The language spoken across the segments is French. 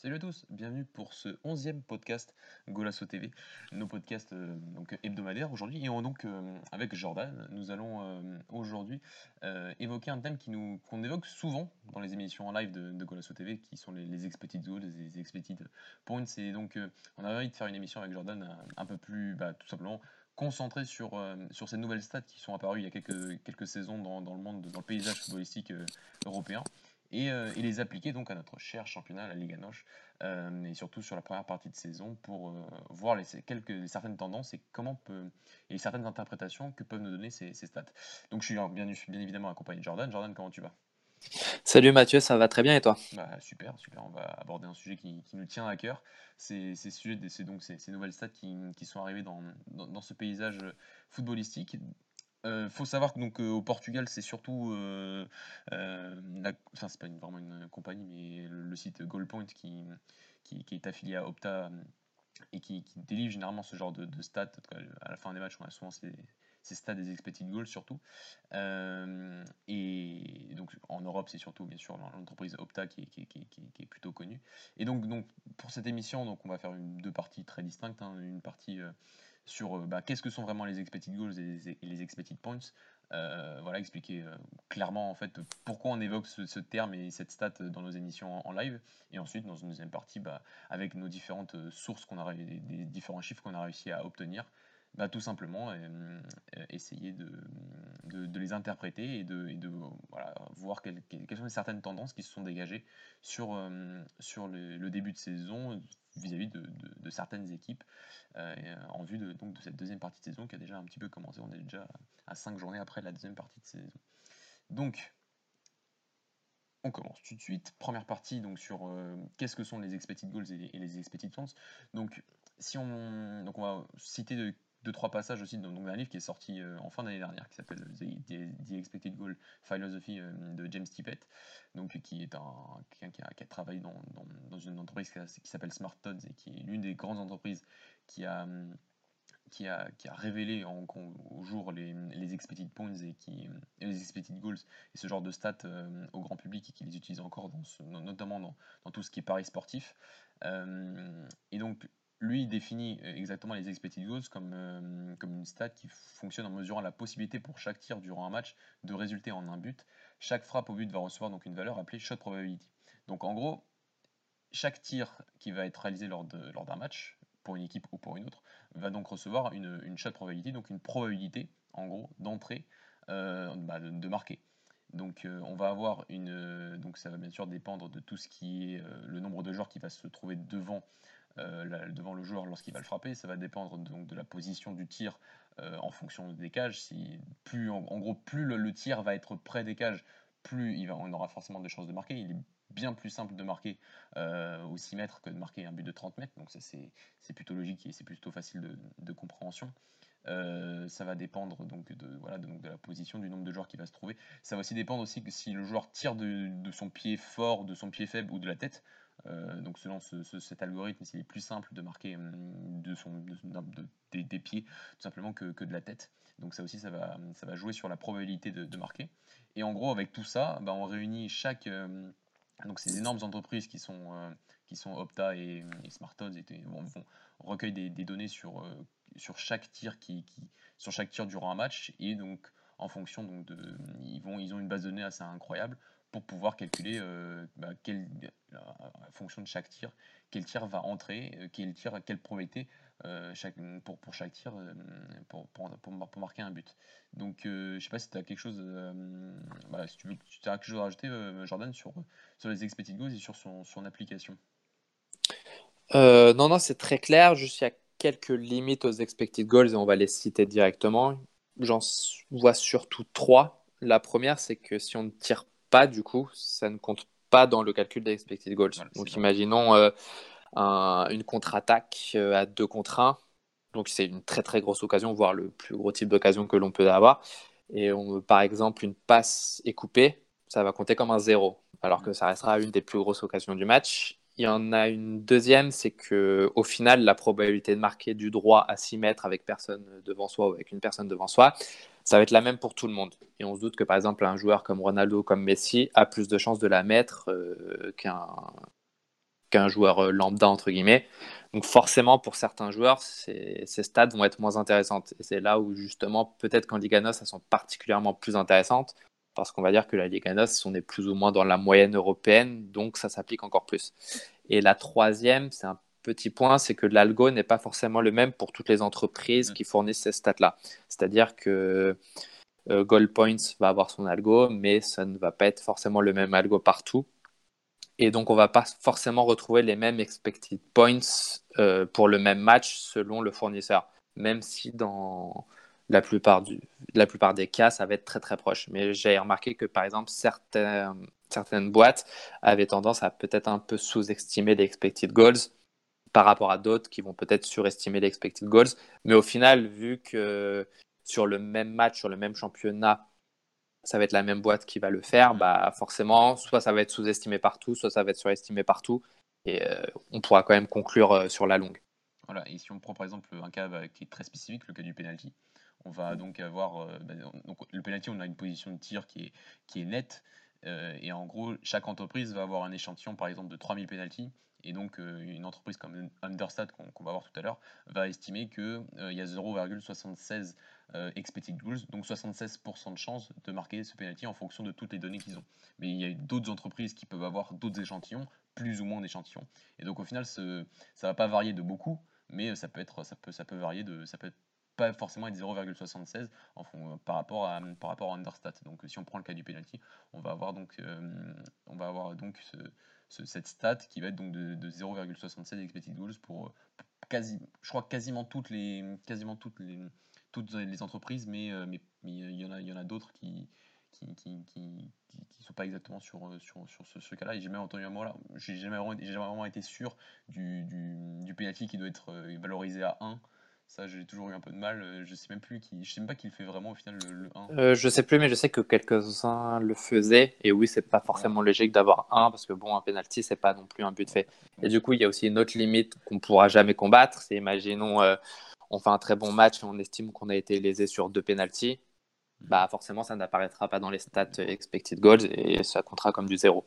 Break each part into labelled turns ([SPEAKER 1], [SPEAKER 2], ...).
[SPEAKER 1] Salut à tous, bienvenue pour ce onzième podcast Golasso TV, nos podcasts euh, hebdomadaires aujourd'hui. Et on, donc euh, avec Jordan, nous allons euh, aujourd'hui évoquer un thème qui nous qu'on évoque souvent dans les émissions en live de, de Golasso TV, qui sont les, les expected goals, les expected points. Et donc on a envie de faire une émission avec Jordan un, peu plus, bah, tout simplement concentrée sur, sur ces nouvelles stats qui sont apparues il y a quelques, quelques saisons dans le monde, dans le paysage footballistique européen. Euh, et, les appliquer donc à notre cher championnat, la Liga Noche, euh, et surtout sur la première partie de saison pour euh, voir les, quelques, certaines tendances et comment peut, et certaines interprétations que peuvent nous donner ces, stats. Donc je suis bien, bien, évidemment accompagné de Jordan. Jordan, comment tu vas?
[SPEAKER 2] Salut Mathieu, ça va très bien et toi?
[SPEAKER 1] Bah, Super, super. On va aborder un sujet qui, nous tient à cœur. C'est ces, donc ces, nouvelles stats qui, sont arrivées dans, dans, ce paysage footballistique euh, faut savoir que donc, au Portugal, c'est surtout, euh, enfin c'est pas vraiment une compagnie, mais le, site Goalpoint qui, qui, est affilié à Opta et qui, délivre généralement ce genre de, stats. À la fin des matchs, on a souvent ces, stats des expected goals surtout. et donc en Europe, c'est surtout bien sûr l'entreprise Opta qui est, plutôt connue. Et donc, donc pour cette émission, donc on va faire deux parties très distinctes. Hein. une partie sur euh, bah, qu'est-ce que sont vraiment les expected goals et les, expected points. Euh, voilà, expliquer euh, clairement en fait pourquoi on évoque ce, terme et cette stat dans nos émissions en, live. Et ensuite, dans une deuxième partie, bah, avec nos différentes sources qu'on a, des, différents chiffres qu'on a réussi à obtenir, bah, tout simplement essayer de, de, les interpréter et de, de voilà, voir quelles, quelles, sont certaines tendances qui se sont dégagées sur, sur le, début de saison vis-à-vis de, de, certaines équipes euh, en vue de, donc, de cette deuxième partie de saison qui a déjà un petit peu commencé. On est déjà à 5 journées après la deuxième partie de saison. Donc, on commence tout de suite. Première partie donc sur euh, qu'est-ce que sont les expected goals et, les expected points. Donc, si on, donc on va citer de deux trois passages aussi dans, un livre qui est sorti euh, en fin d'année dernière qui s'appelle The, Expected Goal Philosophy euh, de James Tippett. Donc qui est un quelqu'un qui a, travaillé dans, une entreprise qui, s'appelle Smart Tods et qui est l'une des grandes entreprises qui a qui a, qui a révélé au jour les, les, expected points et qui les expected goals et ce genre de stats euh, au grand public et qui les utilise encore notamment dans, dans, tout ce qui est paris sportif. Et donc lui, définit euh, exactement les expected goals comme, euh, comme une stat qui fonctionne en mesurant la possibilité pour chaque tir durant un match de résulter en un but. Chaque frappe au but va recevoir donc une valeur appelée shot probability. Donc en gros, chaque tir qui va être réalisé lors d'un lors match, pour une équipe ou pour une autre, va donc recevoir une, shot probability, donc une probabilité en gros d'entrée euh, bah, de, marquer. Donc on va avoir une. donc ça va bien sûr dépendre de tout ce qui est le nombre de joueurs qui va se trouver devant euh, devant le joueur lorsqu'il va le frapper. Ça va dépendre donc de la position du tir euh, en fonction des cages. Si, plus, en, gros, plus le, tir va être près des cages, plus il va, on aura forcément des chances de marquer. Il est bien plus simple de marquer euh, au 6 mètres que de marquer un but de 30 mètres. Donc ça c'est plutôt logique et c'est plutôt facile de, compréhension. ça va dépendre donc de, voilà, de, la position, du nombre de joueurs qui va se trouver. Ça va aussi dépendre aussi que si le joueur tire de, de, son pied fort, de son pied faible ou de la tête. Euh, donc selon cet algorithme, c'est plus simple de marquer hum, de son, des, pieds tout simplement que, de la tête. Donc ça aussi, ça va, ça va jouer sur la probabilité de, marquer. Et en gros, avec tout ça, bah, on réunit chaque... Euh, donc ces énormes entreprises qui sont, euh, qui sont Opta et, et SmartOdds et, vont, recueillent des, données sur, sur chaque tir qui, sur chaque tir durant un match et donc en fonction donc de ils vont ils ont une base de données assez incroyable pour pouvoir calculer euh, bah, quelle, fonction de chaque tir, quel tir va entrer, euh, quel tir, quelle probabilité euh, chaque, pour, pour chaque tir pour, pour, pour, marquer un but. Donc je ne sais pas si tu as quelque chose, bah, si tu, veux, tu as quelque chose à rajouter, Jordan, sur, sur les expected goals et sur son, son application?
[SPEAKER 2] non, non, c'est très clair. Juste, il y a quelques limites aux expected goals et on va les citer directement. J'en vois surtout trois. La première, c'est que si on ne tire pas, du coup, ça ne compte pas dans le calcul des expected goals. Donc, imaginons euh, une contre-attaque euh, à 2 contre 1. Donc, c'est une très très grosse occasion, voire le plus gros type d'occasion que l'on peut avoir. Et on, par exemple, une passe est coupée, ça va compter comme un zéro, alors que ça restera une des plus grosses occasions du match. Il y en a une deuxième, c'est que au final, la probabilité de marquer du droit à 6 mètres avec personne devant soi ou avec une personne devant soi, ça va être la même pour tout le monde. Et on se doute que par exemple un joueur comme Ronaldo, comme Messi, a plus de chances de la mettre euh, qu'un joueur lambda, entre guillemets. Donc forcément, pour certains joueurs, ces, stats vont être moins intéressantes. Et c'est là où justement, peut-être qu'en Liga NOS, elles sont particulièrement plus intéressantes, parce qu'on va dire que la Liga NOS, on est plus ou moins dans la moyenne européenne, donc ça s'applique encore plus. Et la troisième, c'est un petit point, c'est que l'algo n'est pas forcément le même pour toutes les entreprises mm. qui fournissent ces stats-là. C'est-à-dire que euh, Gold Points va avoir son algo, mais ça ne va pas être forcément le même algo partout. Et donc, on va pas forcément retrouver les mêmes expected points euh, pour le même match selon le fournisseur, même si dans la plupart, du, la plupart des cas, ça va être très très proche. Mais j'ai remarqué que par exemple, certaines, boîtes avaient tendance à peut-être un peu sous-estimer les expected goals par rapport à d'autres qui vont peut-être surestimer les expected goals. Mais au final, vu que sur le même match, sur le même championnat, ça va être la même boîte qui va le faire, bah forcément, soit ça va être sous-estimé partout, soit ça va être surestimé partout, et euh, on pourra quand même conclure euh, sur la longue.
[SPEAKER 1] Voilà, et si on prend par exemple un cas bah, qui est très spécifique, le cas du penalty, on va donc avoir euh, bah, le penalty, on a une position de tir qui est, nette, et en gros, chaque entreprise va avoir un échantillon par exemple de 3000 penalties, et donc une entreprise comme Understat qu'on va voir tout à l'heure va estimer qu'il il y a 0,76 euh, expected goals, donc 76% de chance de marquer ce penalty en fonction de toutes les données qu'ils ont. Mais il y a d'autres entreprises qui peuvent avoir d'autres échantillons, plus ou moins d'échantillons. Et donc au final, ça va pas varier de beaucoup, mais ça peut être, ça peut, varier de, pas forcément être 0,76 en par rapport à par rapport à understat. Donc si on prend le cas du penalty, on va avoir donc euh, on va avoir donc ce, cette stat qui va être donc de, de 0,76 expected goals pour, quasi, je crois quasiment toutes les quasiment toutes les toutes les entreprises, mais euh, mais il y en a, il y en a d'autres qui qui, qui, qui, qui, sont pas exactement sur, euh, sur, sur ce, cas-là. Et j'ai même entendu un mot là, j'ai jamais, vraiment été sûr du, du, du penalty qui doit être euh, valorisé à 1. Ça, j'ai toujours eu un peu de mal. Je sais même plus qui, je sais même pas qui le fait vraiment au final le,
[SPEAKER 2] 1. Euh, je sais plus, mais je sais que quelques-uns le faisaient. Et oui, c'est pas forcément logique d'avoir 1 parce que bon, un penalty, c'est pas non plus un but fait. Et du coup, il y a aussi une autre limite qu'on pourra jamais combattre. C'est imaginons on fait un très bon match et on estime qu'on a été lésé sur deux pénalties, mhm. bah forcément ça n'apparaîtra pas dans les stats expected goals et ça comptera comme du zéro.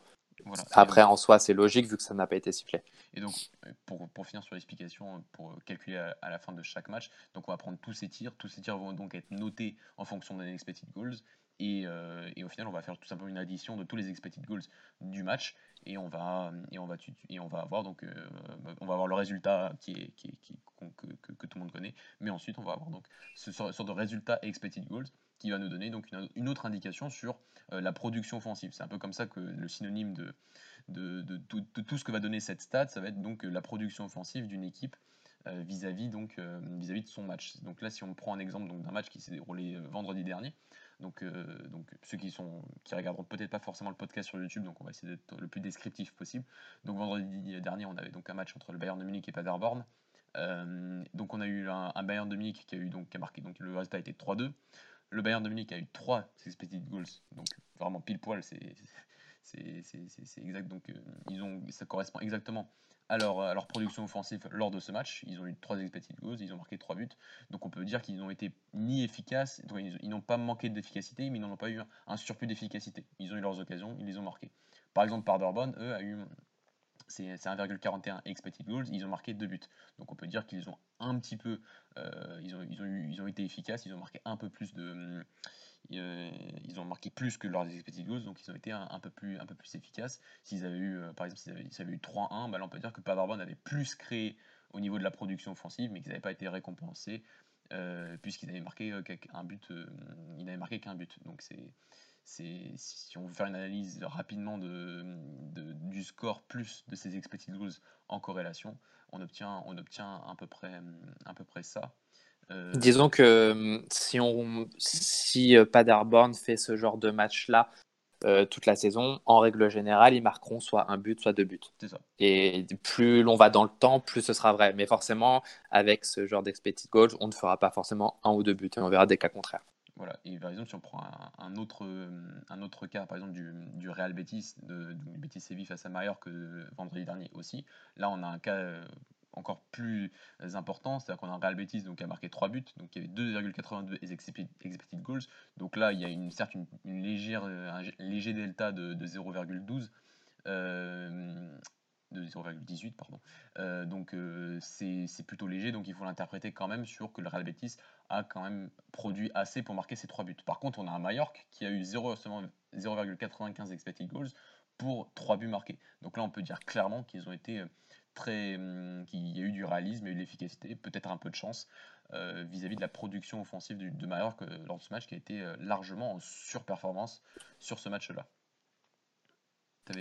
[SPEAKER 2] Après, en soi, c'est logique vu que ça n'a pas été sifflé.
[SPEAKER 1] Et donc, pour, pour finir sur l'explication, pour calculer à, la fin de chaque match, donc on va prendre tous ces tirs. Tous ces tirs vont donc être notés en fonction des expected goals. Et, euh, et, au final, on va faire tout simplement une addition de tous les expected goals du match et on va et on va et on va avoir donc euh, on va avoir le résultat qui est, qui, qui que, que, tout le monde connaît mais ensuite on va avoir donc ce sort de résultat expected goals qui va nous donner donc une, autre indication sur euh, la production offensive c'est un peu comme ça que le synonyme de tout ce que va donner cette stat ça va être donc la production offensive d'une équipe euh, vis-à-vis donc vis-à-vis de son match donc là si on prend un exemple d'un match qui s'est déroulé vendredi dernier donc, euh, donc ceux qui sont qui regarderont peut-être pas forcément le podcast sur YouTube, donc on va essayer d'être le plus descriptif possible. Donc vendredi dernier, on avait donc un match entre le Bayern de Munich et Paderborn. Euh, donc on a eu un, Bayern de Munich qui a eu donc qui a marqué donc le résultat été 3-2. Le Bayern de Munich a eu 3 expected goals, donc vraiment pile poil, c'est exact. Donc euh, ils ont ça correspond exactement à leur, production offensive lors de ce match. Ils ont eu 3 expected goals, ils ont marqué 3 buts. Donc on peut dire qu'ils n'ont été ni efficaces, ils, n'ont pas manqué d'efficacité, mais ils n'ont pas eu un, surplus d'efficacité. Ils ont eu leurs occasions, ils les ont marqués. Par exemple, Paderborn, eux, a eu c'est 1,41 expected goals, ils ont marqué 2 buts. Donc on peut dire qu'ils ont un petit peu, euh, ils, ont, ils, ont ils ont été efficaces, ils ont marqué un peu plus de, euh, ils ont marqué plus que leurs expected goals, donc ils ont été un, peu, plus, un peu plus efficaces. S'ils avaient eu, euh, par exemple, s'ils avaient, eu 3-1, bah on peut dire que Paderborn avait plus créé au niveau de la production offensive, mais qu'ils n'avaient pas été récompensés, euh, puisqu'ils avaient marqué un but, n'avaient marqué qu'un but. Donc c'est si on veut faire une analyse rapidement de, du score plus de ces expected goals en corrélation, on obtient, on obtient à peu près, à peu près ça.
[SPEAKER 2] Euh, Disons que si, on, si euh, Paderborn fait ce genre de match-là euh, toute la saison, en règle générale, ils marqueront soit un but, soit deux buts.
[SPEAKER 1] Ça.
[SPEAKER 2] Et plus l'on va dans le temps, plus ce sera vrai. Mais forcément, avec ce genre d'expected goals, on ne fera pas forcément un ou deux buts et on verra des cas contraires.
[SPEAKER 1] Et par exemple, si on prend un, autre, un autre cas, par exemple du, Real Betis, du Betis Séville face à Mallorca vendredi dernier aussi, là on a un cas encore plus important, c'est-à-dire qu'on a un Real Betis qui a marqué 3 buts, donc il y avait 2,82 expected goals, donc là il y a une, certes une, légère, un léger delta de, 0,12, euh, de 0,18 pardon. Euh, donc euh, c'est plutôt léger, donc il faut l'interpréter quand même sur que le Real Betis a quand même produit assez pour marquer ses trois buts. Par contre, on a un Mallorca qui a eu 0,95 expected goals pour 3 buts marqués. Donc là, on peut dire clairement qu'ils ont été euh, très, hum, qu'il y a eu du réalisme, eu de l'efficacité, peut-être un peu de chance vis-à-vis de la production offensive de Mallorca lors de ce match qui a été largement en surperformance sur ce match-là.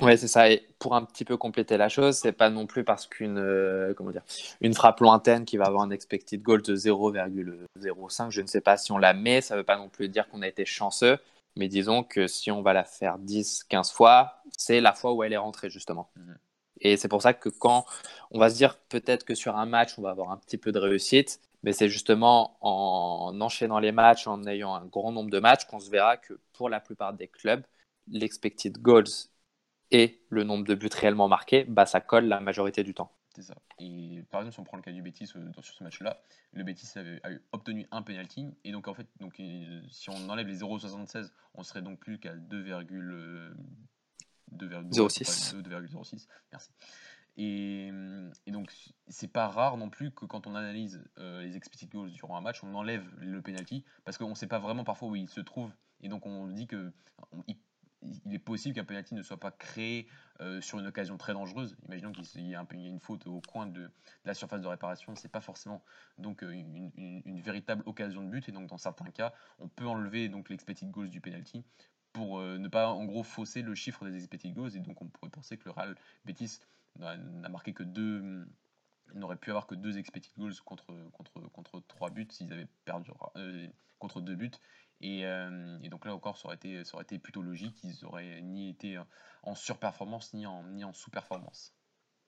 [SPEAKER 2] Oui, c'est ça. Et pour un petit peu compléter la chose, c'est pas non plus parce qu'une euh, comment dire une frappe lointaine qui va avoir un expected goal de 0,05, je ne sais pas si on la met, ça veut pas non plus dire qu'on a été chanceux, mais disons que si on va la faire 10, 15 fois, c'est la fois où elle est rentrée justement. Mhm. Et c'est pour ça que quand on va se dire peut-être que sur un match, on va avoir un petit peu de réussite, mais c'est justement en enchaînant les matchs, en ayant un grand nombre de matchs, qu'on se verra que pour la plupart des clubs, l'expected goals et le nombre de buts réellement marqués, bah, ça colle la majorité du temps.
[SPEAKER 1] C'est ça. Et par exemple, si on prend le cas du Betis euh, sur ce match-là, le Betis avait, a obtenu un penalty. Et donc, en fait, donc, euh, si on enlève les 0,76, on serait donc plus qu'à 2,06. Euh, Merci. Et, et, donc, c'est pas rare non plus que quand on analyse les expected goals durant un match, on enlève le penalty parce qu'on sait pas vraiment parfois où il se trouve. Et donc, on dit que il est possible qu'un penalty ne soit pas créé euh, sur une occasion très dangereuse. Imaginons qu'il y, a une faute au coin de, la surface de réparation, c'est pas forcément donc euh, une, véritable occasion de but. Et donc dans certains cas, on peut enlever donc l'expected goals du penalty pour euh, ne pas en gros fausser le chiffre des expected goals. Et donc on pourrait penser que le Real Betis n'a marqué que deux n'aurait pu avoir que deux expected goals contre, contre, contre trois buts s'ils avaient perdu contre deux buts euh, et, donc là encore, ça aurait, été, plutôt logique. Ils auraient ni été en surperformance ni en, ni sous-performance.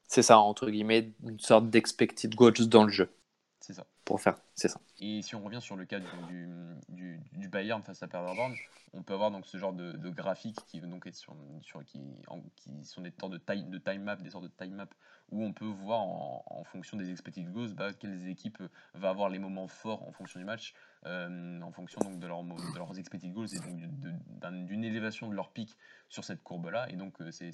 [SPEAKER 2] C'est ça, entre guillemets, une sorte d'expected goals dans le jeu.
[SPEAKER 1] C'est ça.
[SPEAKER 2] Pour faire, c'est ça.
[SPEAKER 1] Et si on revient sur le cas du, du, du, Bayern face à Paderborn, on peut avoir donc ce genre de, de graphiques qui, donc, sur, sur, qui, qui sont des sortes de time, de time map, des sortes de time map où on peut voir en, en fonction des expected goals bah, quelles équipes vont avoir les moments forts en fonction du match. Euh, en fonction donc, de, leur, de, leurs expected goals et donc d'une élévation de leur pic sur cette courbe-là. Et donc, euh, c'est,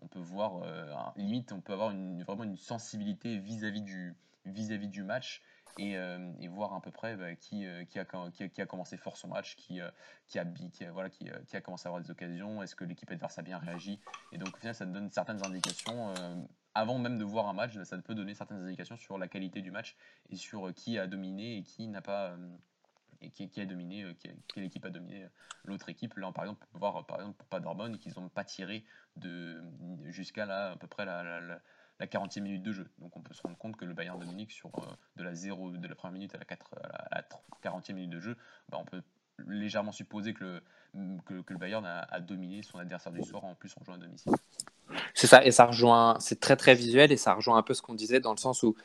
[SPEAKER 1] on peut voir, euh, limite, on peut avoir une, vraiment une sensibilité vis-à-vis du, vis-à-vis du match et, et, voir à peu près bah, qui, qui, a, qui, a, commencé fort son match, qui, qui, a, qui, a, voilà, qui, a commencé à avoir des occasions, est-ce que l'équipe adverse a bien réagi. Et donc au final, ça donne certaines indications. avant même de voir un match, ça peut donner certaines indications sur la qualité du match et sur qui a dominé et qui n'a pas, qui, a dominé, euh, quelle équipe a dominé euh, l'autre équipe. Là, par exemple, voir par exemple pour Paderborn qu'ils n'ont pas tiré de jusqu'à là à peu près la, 40e minute de jeu. Donc on peut se rendre compte que le Bayern de sur euh, de la 0 de la première minute à la, 4, à la 40e minute de jeu, bah, on peut légèrement supposer que le, que, le Bayern a, a, dominé son adversaire du soir en plus en jouant à domicile.
[SPEAKER 2] C'est ça, et ça rejoint, c'est très très visuel et ça rejoint un peu ce qu'on disait dans le sens où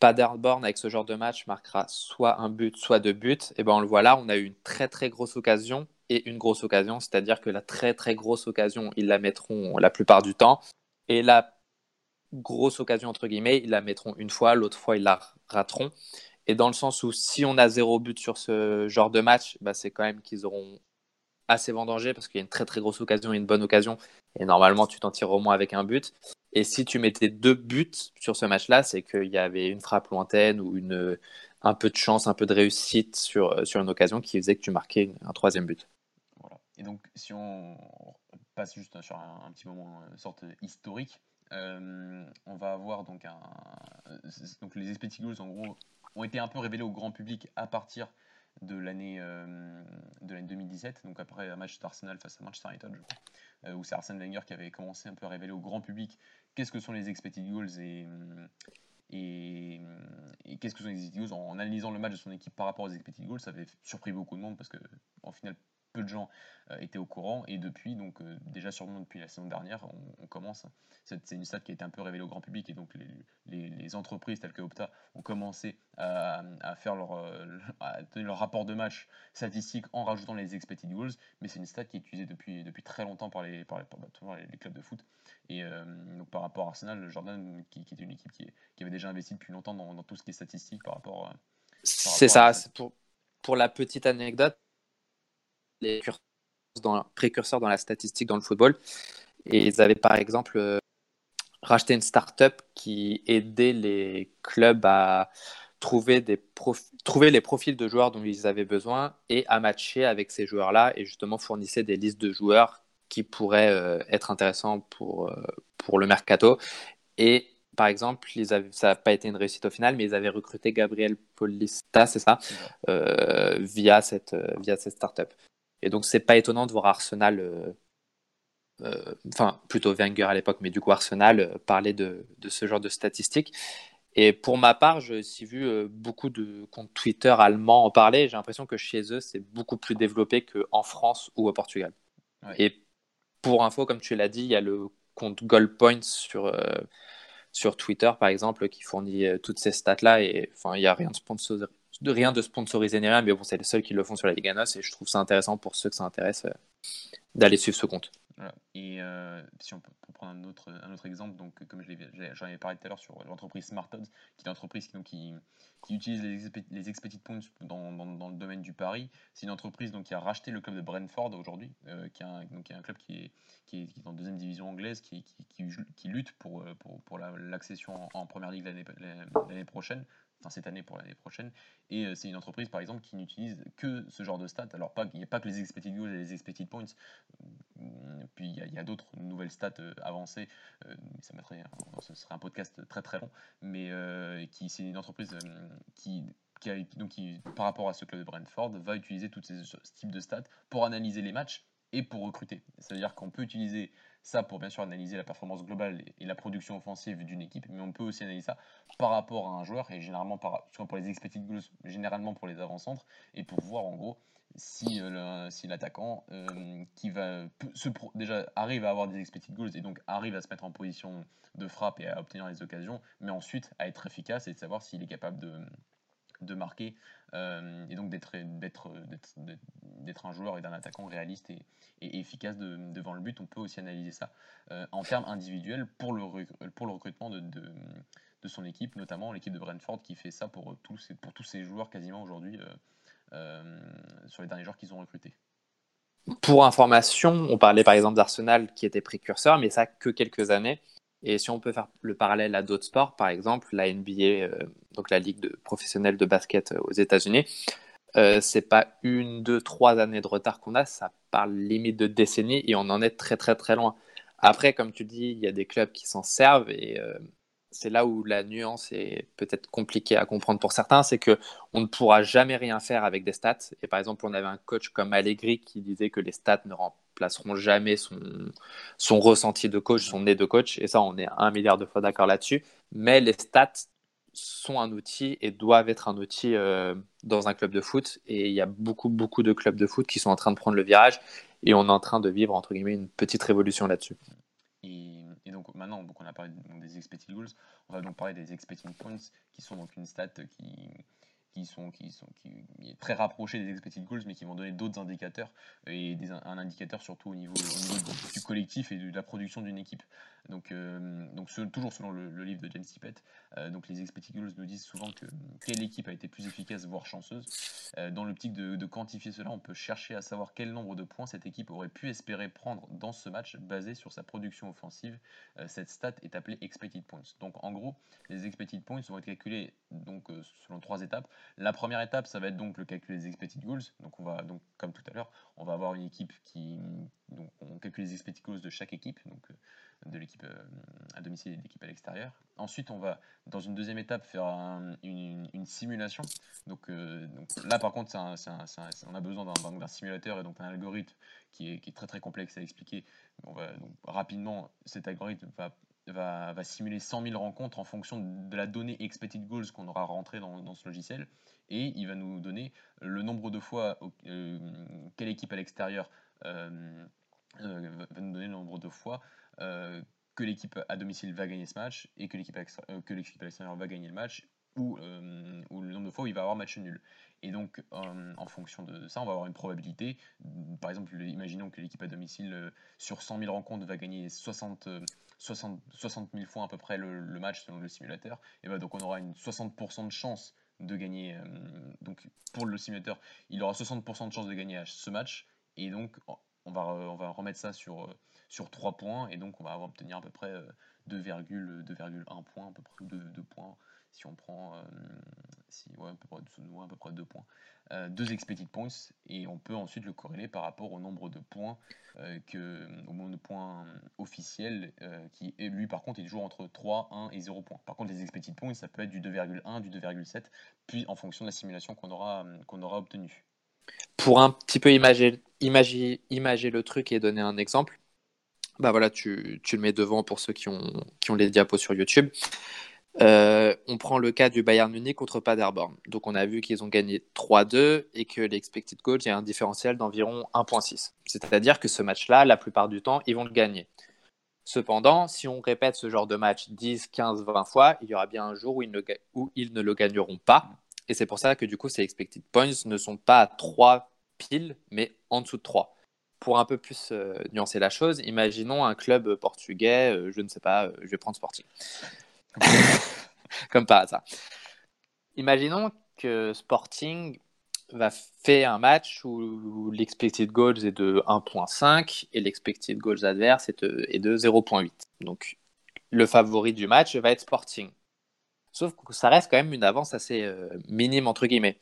[SPEAKER 2] Paderborn, avec ce genre de match, marquera soit un but, soit deux buts. Et ben on le voit là, on a eu une très très grosse occasion et une grosse occasion, c'est-à-dire que la très très grosse occasion, ils la mettront la plupart du temps. Et la grosse occasion, entre guillemets, ils la mettront une fois, l'autre fois, ils la rateront. Et dans le sens où si on a zéro but sur ce genre de match, bah, c'est quand même qu'ils auront assez vendangé parce qu'il y a une très très grosse occasion et une bonne occasion. Et normalement, tu t'en tires au moins avec un but. Et si tu mettais deux buts sur ce match-là, c'est qu'il y avait une frappe lointaine ou une, un peu de chance, un peu de réussite sur, sur une occasion qui faisait que tu marquais un troisième but.
[SPEAKER 1] Voilà. Et donc, si on passe juste sur un, petit moment, une sorte historique, euh, on va avoir donc un. Donc, les Goals, en gros, ont été un peu révélés au grand public à partir de l'année euh, de l'année 2017, donc après un match d'Arsenal face à Manchester United, je crois, euh, où c'est Arsène Wenger qui avait commencé un peu à révéler au grand public qu'est-ce que sont les expected goals et, et, qu'est-ce que sont les expected goals en, analysant le match de son équipe par rapport aux expected goals, ça avait surpris beaucoup de monde parce que en final peu de gens euh, étaient au courant. Et depuis donc euh, déjà sûrement depuis la saison dernière on, commence. C'est une stat qui a été un peu révélée au grand public. Et donc les, les, entreprises telles que Opta ont commencé à, à faire leur euh, à donner leur rapport de match statistique en rajoutant les expected goals. Mais c'est une stat qui est utilisée depuis depuis très longtemps par les par les, les, clubs de foot. Et donc par rapport à Arsenal Jordan qui, qui était une équipe qui, qui, avait déjà investi depuis longtemps dans, dans tout ce qui est statistique par rapport,
[SPEAKER 2] c'est ça. Pour pour la petite anecdote les précurseurs dans la statistique dans le football. Et ils avaient par exemple euh, racheter une start-up qui aidait les clubs à trouver, des trouver les profils de joueurs dont ils avaient besoin et à matcher avec ces joueurs-là et justement fournissait des listes de joueurs qui pourraient euh, être intéressants pour, euh, pour le mercato. Et par exemple, ils avaient, ça n'a pas été une réussite au final, mais ils avaient recruté Gabriel Paulista, c'est ça, euh, via cette, via cette startup. Et donc, c'est pas étonnant de voir Arsenal, enfin, plutôt Wenger à l'époque, mais du coup, Arsenal parler de, de, ce genre de statistiques. Et pour ma part, j'ai aussi vu beaucoup de comptes Twitter allemands en parler. J'ai l'impression que chez eux, c'est beaucoup plus développé qu'en France ou au Portugal. Et pour info, comme tu l'as dit, il y a le compte Goldpoint sur, euh, sur Twitter, par exemple, qui fournit euh, toutes ces stats-là. Et enfin, il n'y a rien de, sponsorisé, de rien de sponsorisé ni rien, mais bon, c'est les seuls qui le font sur la Liga NOS. Et je trouve ça intéressant pour ceux que ça intéresse euh, d'aller suivre ce compte.
[SPEAKER 1] Et si on peut prendre un autre, un autre exemple, donc comme j'en avais parlé tout à l'heure sur l'entreprise SmartOdds, qui est une entreprise qui, qui, qui utilise les, les expected points dans, dans, le domaine du pari. C'est une entreprise donc, qui a racheté le club de Brentford aujourd'hui, euh, qui, qui, est un club qui est, qui est, qui en deuxième division anglaise, qui, qui lutte pour, euh, pour, pour l'accession en, première ligue l'année prochaine enfin cette année pour l'année prochaine. Et euh, c'est une entreprise, par exemple, qui n'utilise que ce genre de stats. Alors, il n'y a pas que les expected goals et les expected points. Puis, il y a, d'autres nouvelles stats avancées. ça mettrait, ce serait un podcast très très long. Mais qui c'est une entreprise qui, donc qui, par rapport à ce club de Brentford, va utiliser tous ces, ce type de stats pour analyser les matchs et pour recruter. C'est-à-dire qu'on peut utiliser ça pour bien sûr analyser la performance globale et la production offensive d'une équipe, mais on peut aussi analyser ça par rapport à un joueur et généralement par, pour les expected goals, généralement pour les avant-centres et pour voir en gros si, euh, l'attaquant euh, qui va se déjà arrive à avoir des expected goals et donc arrive à se mettre en position de frappe et à obtenir les occasions, mais ensuite à être efficace et de savoir s'il est capable de, de marquer euh, et donc d'être un joueur et d'un attaquant réaliste et, efficace devant le but. On peut aussi analyser ça en termes individuels pour le, pour le recrutement de, de, son équipe, notamment l'équipe de Brentford qui fait ça pour tous, pour tous ces joueurs quasiment aujourd'hui sur les derniers joueurs qu'ils ont recrutés.
[SPEAKER 2] Pour information, on parlait par exemple d'Arsenal qui était précurseur, mais ça que quelques années. Et si on peut faire le parallèle à d'autres sports, par exemple la NBA, euh, donc la ligue de, professionnelle de basket euh, aux États-Unis, euh, c'est pas une, deux, trois années de retard qu'on a, ça parle limite de décennies et on en est très très très loin. Après, comme tu dis, il y a des clubs qui s'en servent et c'est là où la nuance est peut-être compliquée à comprendre pour certains, c'est que on ne pourra jamais rien faire avec des stats. Et par exemple, on avait un coach comme Allegri qui disait que les stats ne remplaceront jamais son, son ressenti de coach, son nez de coach. Et ça, on est un milliard de fois d'accord là-dessus. Mais les stats sont un outil et doivent être un outil euh, dans un club de foot. Et il y a beaucoup, beaucoup de clubs de foot qui sont en train de prendre le virage. Et on est en train de vivre, entre guillemets, une petite révolution là-dessus.
[SPEAKER 1] Et, donc maintenant, donc on a parlé des expected goals, on va donc parler des expected points, qui sont donc une stat qui, qui sont, qui sont qui est très rapproché des expected goals, mais qui vont donner d'autres indicateurs et un indicateur surtout au niveau, du collectif et de la production d'une équipe. Donc, euh, donc toujours selon le, livre de James Tippett, euh, donc les expected goals nous disent souvent que quelle équipe a été plus efficace, voire chanceuse. Euh, dans l'optique de, de, quantifier cela, on peut chercher à savoir quel nombre de points cette équipe aurait pu espérer prendre dans ce match basé sur sa production offensive. cette stat est appelée expected points. Donc en gros, les expected points vont être calculés donc, selon trois étapes. La première étape, ça va être donc le calcul des expected goals. Donc on va donc comme tout à l'heure, on va avoir une équipe qui donc on calcule les expected goals de chaque équipe. Donc de l'équipe euh, à domicile et de l'équipe à l'extérieur. Ensuite, on va, dans une deuxième étape, faire une, simulation. Donc, euh, donc, là, par contre, on a besoin d'un simulateur et donc un algorithme qui est, très très complexe à expliquer. Donc, rapidement, cet algorithme va, va, simuler 100 000 rencontres en fonction de la donnée expected goals qu'on aura rentrée dans, ce logiciel. Et il va nous donner le nombre de fois euh, quelle équipe à l'extérieur va nous donner le nombre de fois euh, que l'équipe à domicile va gagner ce match et euh, que l'équipe à l'extérieur va gagner le match ou, euh, ou, le nombre de fois où il va avoir match nul. Et donc, en fonction de ça, on va avoir une probabilité. Par exemple, imaginons que l'équipe à domicile, sur 100 000 rencontres, va gagner 60, 60, 60 000 fois à peu près le, match selon le simulateur. Et ben donc, on aura une 60% de chance de gagner. donc, pour le simulateur, il aura 60% de chance de gagner ce match. Et donc, on va, on va remettre ça sur sur 3 points et donc on va obtenir à peu près 2,1 points, à peu près 2, points, si on prend, si, à peu près, à peu près 2 points. Euh, deux expected points et on peut ensuite le corréler par rapport au nombre de points euh, que, au nombre de points officiels euh, qui lui par contre est toujours entre 3, 1 et 0 points. Par contre les expected points ça peut être du 2,1, du 2,7 puis en fonction de la simulation qu'on aura, aura obtenue.
[SPEAKER 2] Pour un petit peu imager le truc et donner un exemple, bah voilà, tu, tu, le mets devant pour ceux qui ont, qui ont les diapos sur YouTube. Euh, on prend le cas du Bayern Munich contre Paderborn. Donc on a vu qu'ils ont gagné 3-2 et que l'expected goal, il y a un différentiel d'environ 1.6. C'est-à-dire que ce match-là, la plupart du temps, ils vont le gagner. Cependant, si on répète ce genre de match 10, 15, 20 fois, il y aura bien un jour où ils ne, le gagneront pas. Et c'est pour ça que du coup, ces expected points ne sont pas à 3 piles, mais en dessous de 3. Pour un peu plus euh, nuancer la chose, imaginons un club portugais, euh, je ne sais pas, je vais prendre Sporting. Comme par hasard. Imaginons que Sporting va faire un match où l'expected goals est de 1.5 et l'expected goals adverse est de, 0.8. Donc le favori du match va être Sporting. Sauf que ça reste quand même une avance assez euh, minime entre guillemets.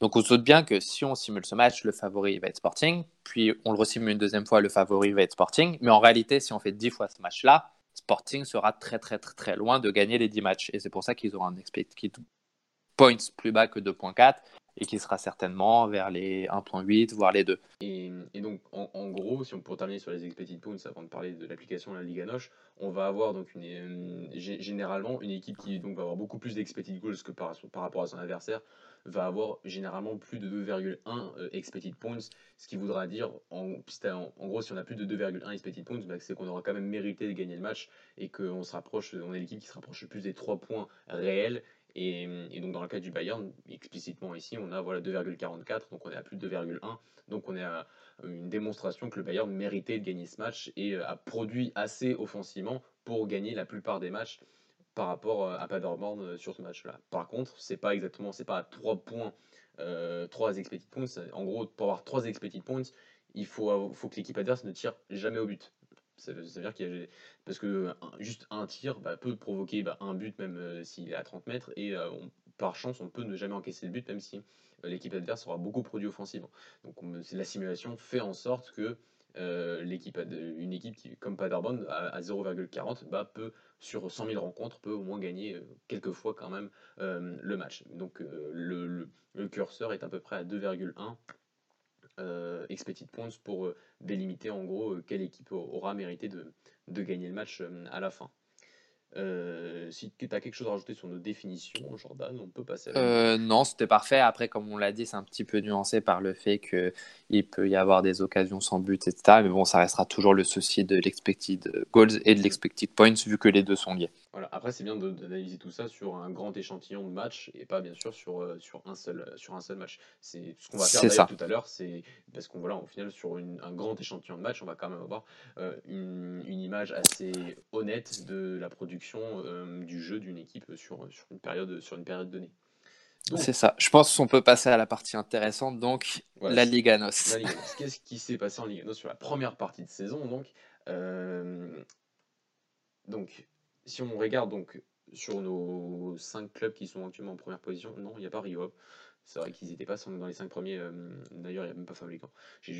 [SPEAKER 2] Donc on saute bien que si on simule ce match, le favori va être Sporting, puis on le resimule une deuxième fois, le favori va être Sporting. Mais en réalité, si on fait 10 fois ce match-là, Sporting sera très très très très loin de gagner les 10 matchs. Et c'est pour ça qu'ils auront un expected points plus bas que 2.4 et qui sera certainement vers les 1.8, voire les 2.
[SPEAKER 1] Et, donc, en, gros, si on peut terminer sur les expected points avant de parler de l'application de la Liga Noche, on va avoir donc une, euh, généralement une équipe qui donc, va avoir beaucoup plus d'expected goals que par, par rapport à son adversaire, va avoir généralement plus de 2,1 euh, expected points, ce qui voudra dire, en, en, gros, si on a plus de 2,1 expected points, bah, c'est qu'on aura quand même mérité de gagner le match et qu'on se rapproche, on est l'équipe qui se rapproche le plus des 3 points réels. Et, donc dans le cas du Bayern, explicitement ici, on a voilà 2,44, donc on est à plus de 2,1. Donc on est à une démonstration que le Bayern méritait de gagner ce match et euh, a produit assez offensivement pour gagner la plupart des matchs par rapport euh, à Paderborn euh, sur ce match-là. Par contre, c'est pas exactement, c'est pas à 3 points, euh, 3 expected points. En gros, pour avoir 3 expected points, il faut, faut que l'équipe adverse ne tire jamais au but. Ça veut, dire qu'il y a, parce que juste un tir bah, peut provoquer bah, un but même euh, s'il est à 30 mètres et par chance on peut ne jamais encaisser le but même si l'équipe adverse aura beaucoup produit offensivement. Donc la simulation fait en sorte que une équipe qui, comme Paderborn à, à 0,40 bah, peut sur 100 000 rencontres, peut au moins gagner euh, quelques fois quand même euh, le match. Donc euh, le, curseur est à peu près à 2,1 expected points pour délimiter en gros quelle équipe aura mérité de gagner le match à la fin. Euh, si tu as quelque chose à rajouter sur nos définitions, Jordan, on peut passer à la
[SPEAKER 2] euh, Non, c'était parfait. Après, comme on l'a dit, c'est un petit peu nuancé par le fait qu'il peut y avoir des occasions sans but, etc. Mais bon, ça restera toujours le souci de l'expected goals et de l'expected points, vu que les deux sont liés.
[SPEAKER 1] Voilà. Après, c'est bien d'analyser tout ça sur un grand échantillon de matchs et pas bien sûr sur, euh, sur, un, seul, sur un seul match. C'est ce qu'on va faire tout à l'heure, c'est parce qu'on voilà, au final, sur un grand échantillon de matchs, on va quand même avoir une, une image assez honnête de la production euh, du jeu d'une équipe sur, sur, une période, sur une période donnée.
[SPEAKER 2] C'est ça. Je pense qu'on peut passer à la partie intéressante, donc la Liga NOS.
[SPEAKER 1] Qu'est-ce qui s'est passé en Liga NOS sur la première partie de saison donc, euh, donc, si on regarde donc sur nos 5 clubs qui sont actuellement en première position, non, il n'y a pas Rio. C'est vrai qu'ils n'étaient pas dans les 5 premiers. Euh, d'ailleurs, il n'y a même pas Fabricant.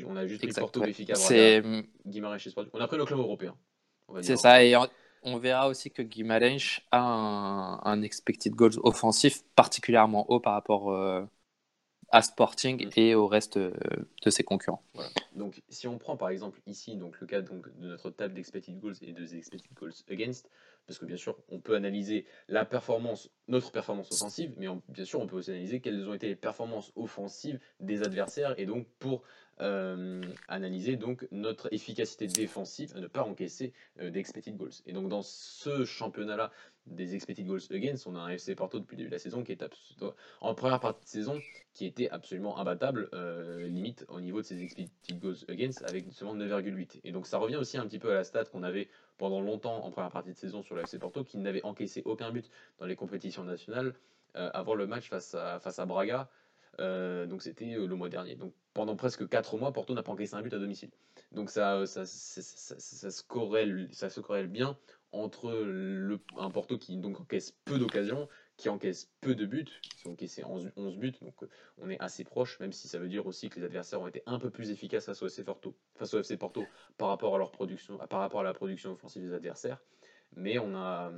[SPEAKER 1] On a juste pris Porto, Benfica, Braga, Guimarães et Sport. On a pris le club européen.
[SPEAKER 2] C'est ça. Et on verra aussi que Guimarães a un, expected goals offensif particulièrement haut par rapport euh, à Sporting mm. et au reste euh, de ses concurrents.
[SPEAKER 1] Donc, si on prend par exemple ici donc, le cas donc, de notre table d'expected goals et de expected goals against, parce que bien sûr, on peut analyser la performance, notre performance offensive, mais bien sûr, on peut aussi analyser quelles ont été les performances offensives des adversaires et donc pour euh, analyser donc notre efficacité défensive à ne pas encaisser euh, goals. Et donc dans ce championnat-là des expected goals against, on a un FC Porto depuis le début de la saison qui est en première partie de saison qui était absolument imbattable, euh, limite au niveau de ses expected goals against avec seulement 9,8. Et donc ça revient aussi un petit peu à la stat qu'on avait pendant longtemps en première partie de saison sur le FC Porto qui n'avait encaissé aucun but dans les compétitions nationales avant le match face à, face à Braga. donc c'était le mois dernier. Donc pendant presque 4 mois, Porto n'a pas encaissé un but à domicile. Donc ça, ça, ça, se corrèle, ça se corrèle bien entre un Porto qui donc encaisse peu d'occasions, qui encaisse peu de buts, ils ont encaissé 11, 11 buts, donc euh, on est assez proche, même si ça veut dire aussi que les adversaires ont été un peu plus efficaces face au FC Porto, par rapport à la production offensive des adversaires. Mais on a,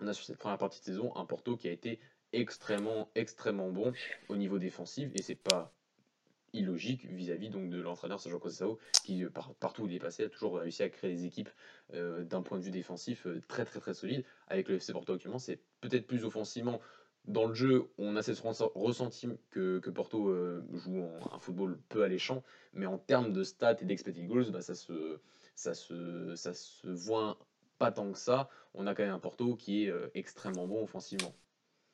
[SPEAKER 1] on a sur cette première partie de saison un Porto qui a été extrêmement, extrêmement bon au niveau défensif, et c'est pas illogique vis-à-vis donc de l'entraîneur Sergio Conceição qui euh, partout où il est passé a toujours réussi à créer des équipes euh, d'un point de vue défensif euh, très très très solide avec le FC Porto actuellement c'est peut-être plus offensivement dans le jeu on a cette ressenti que, Porto joue un football peu alléchant. Mais en termes de stats et d'expected goals bah, ça se ça se ça se voit pas tant que ça. On a quand même un Porto qui est extrêmement bon offensivement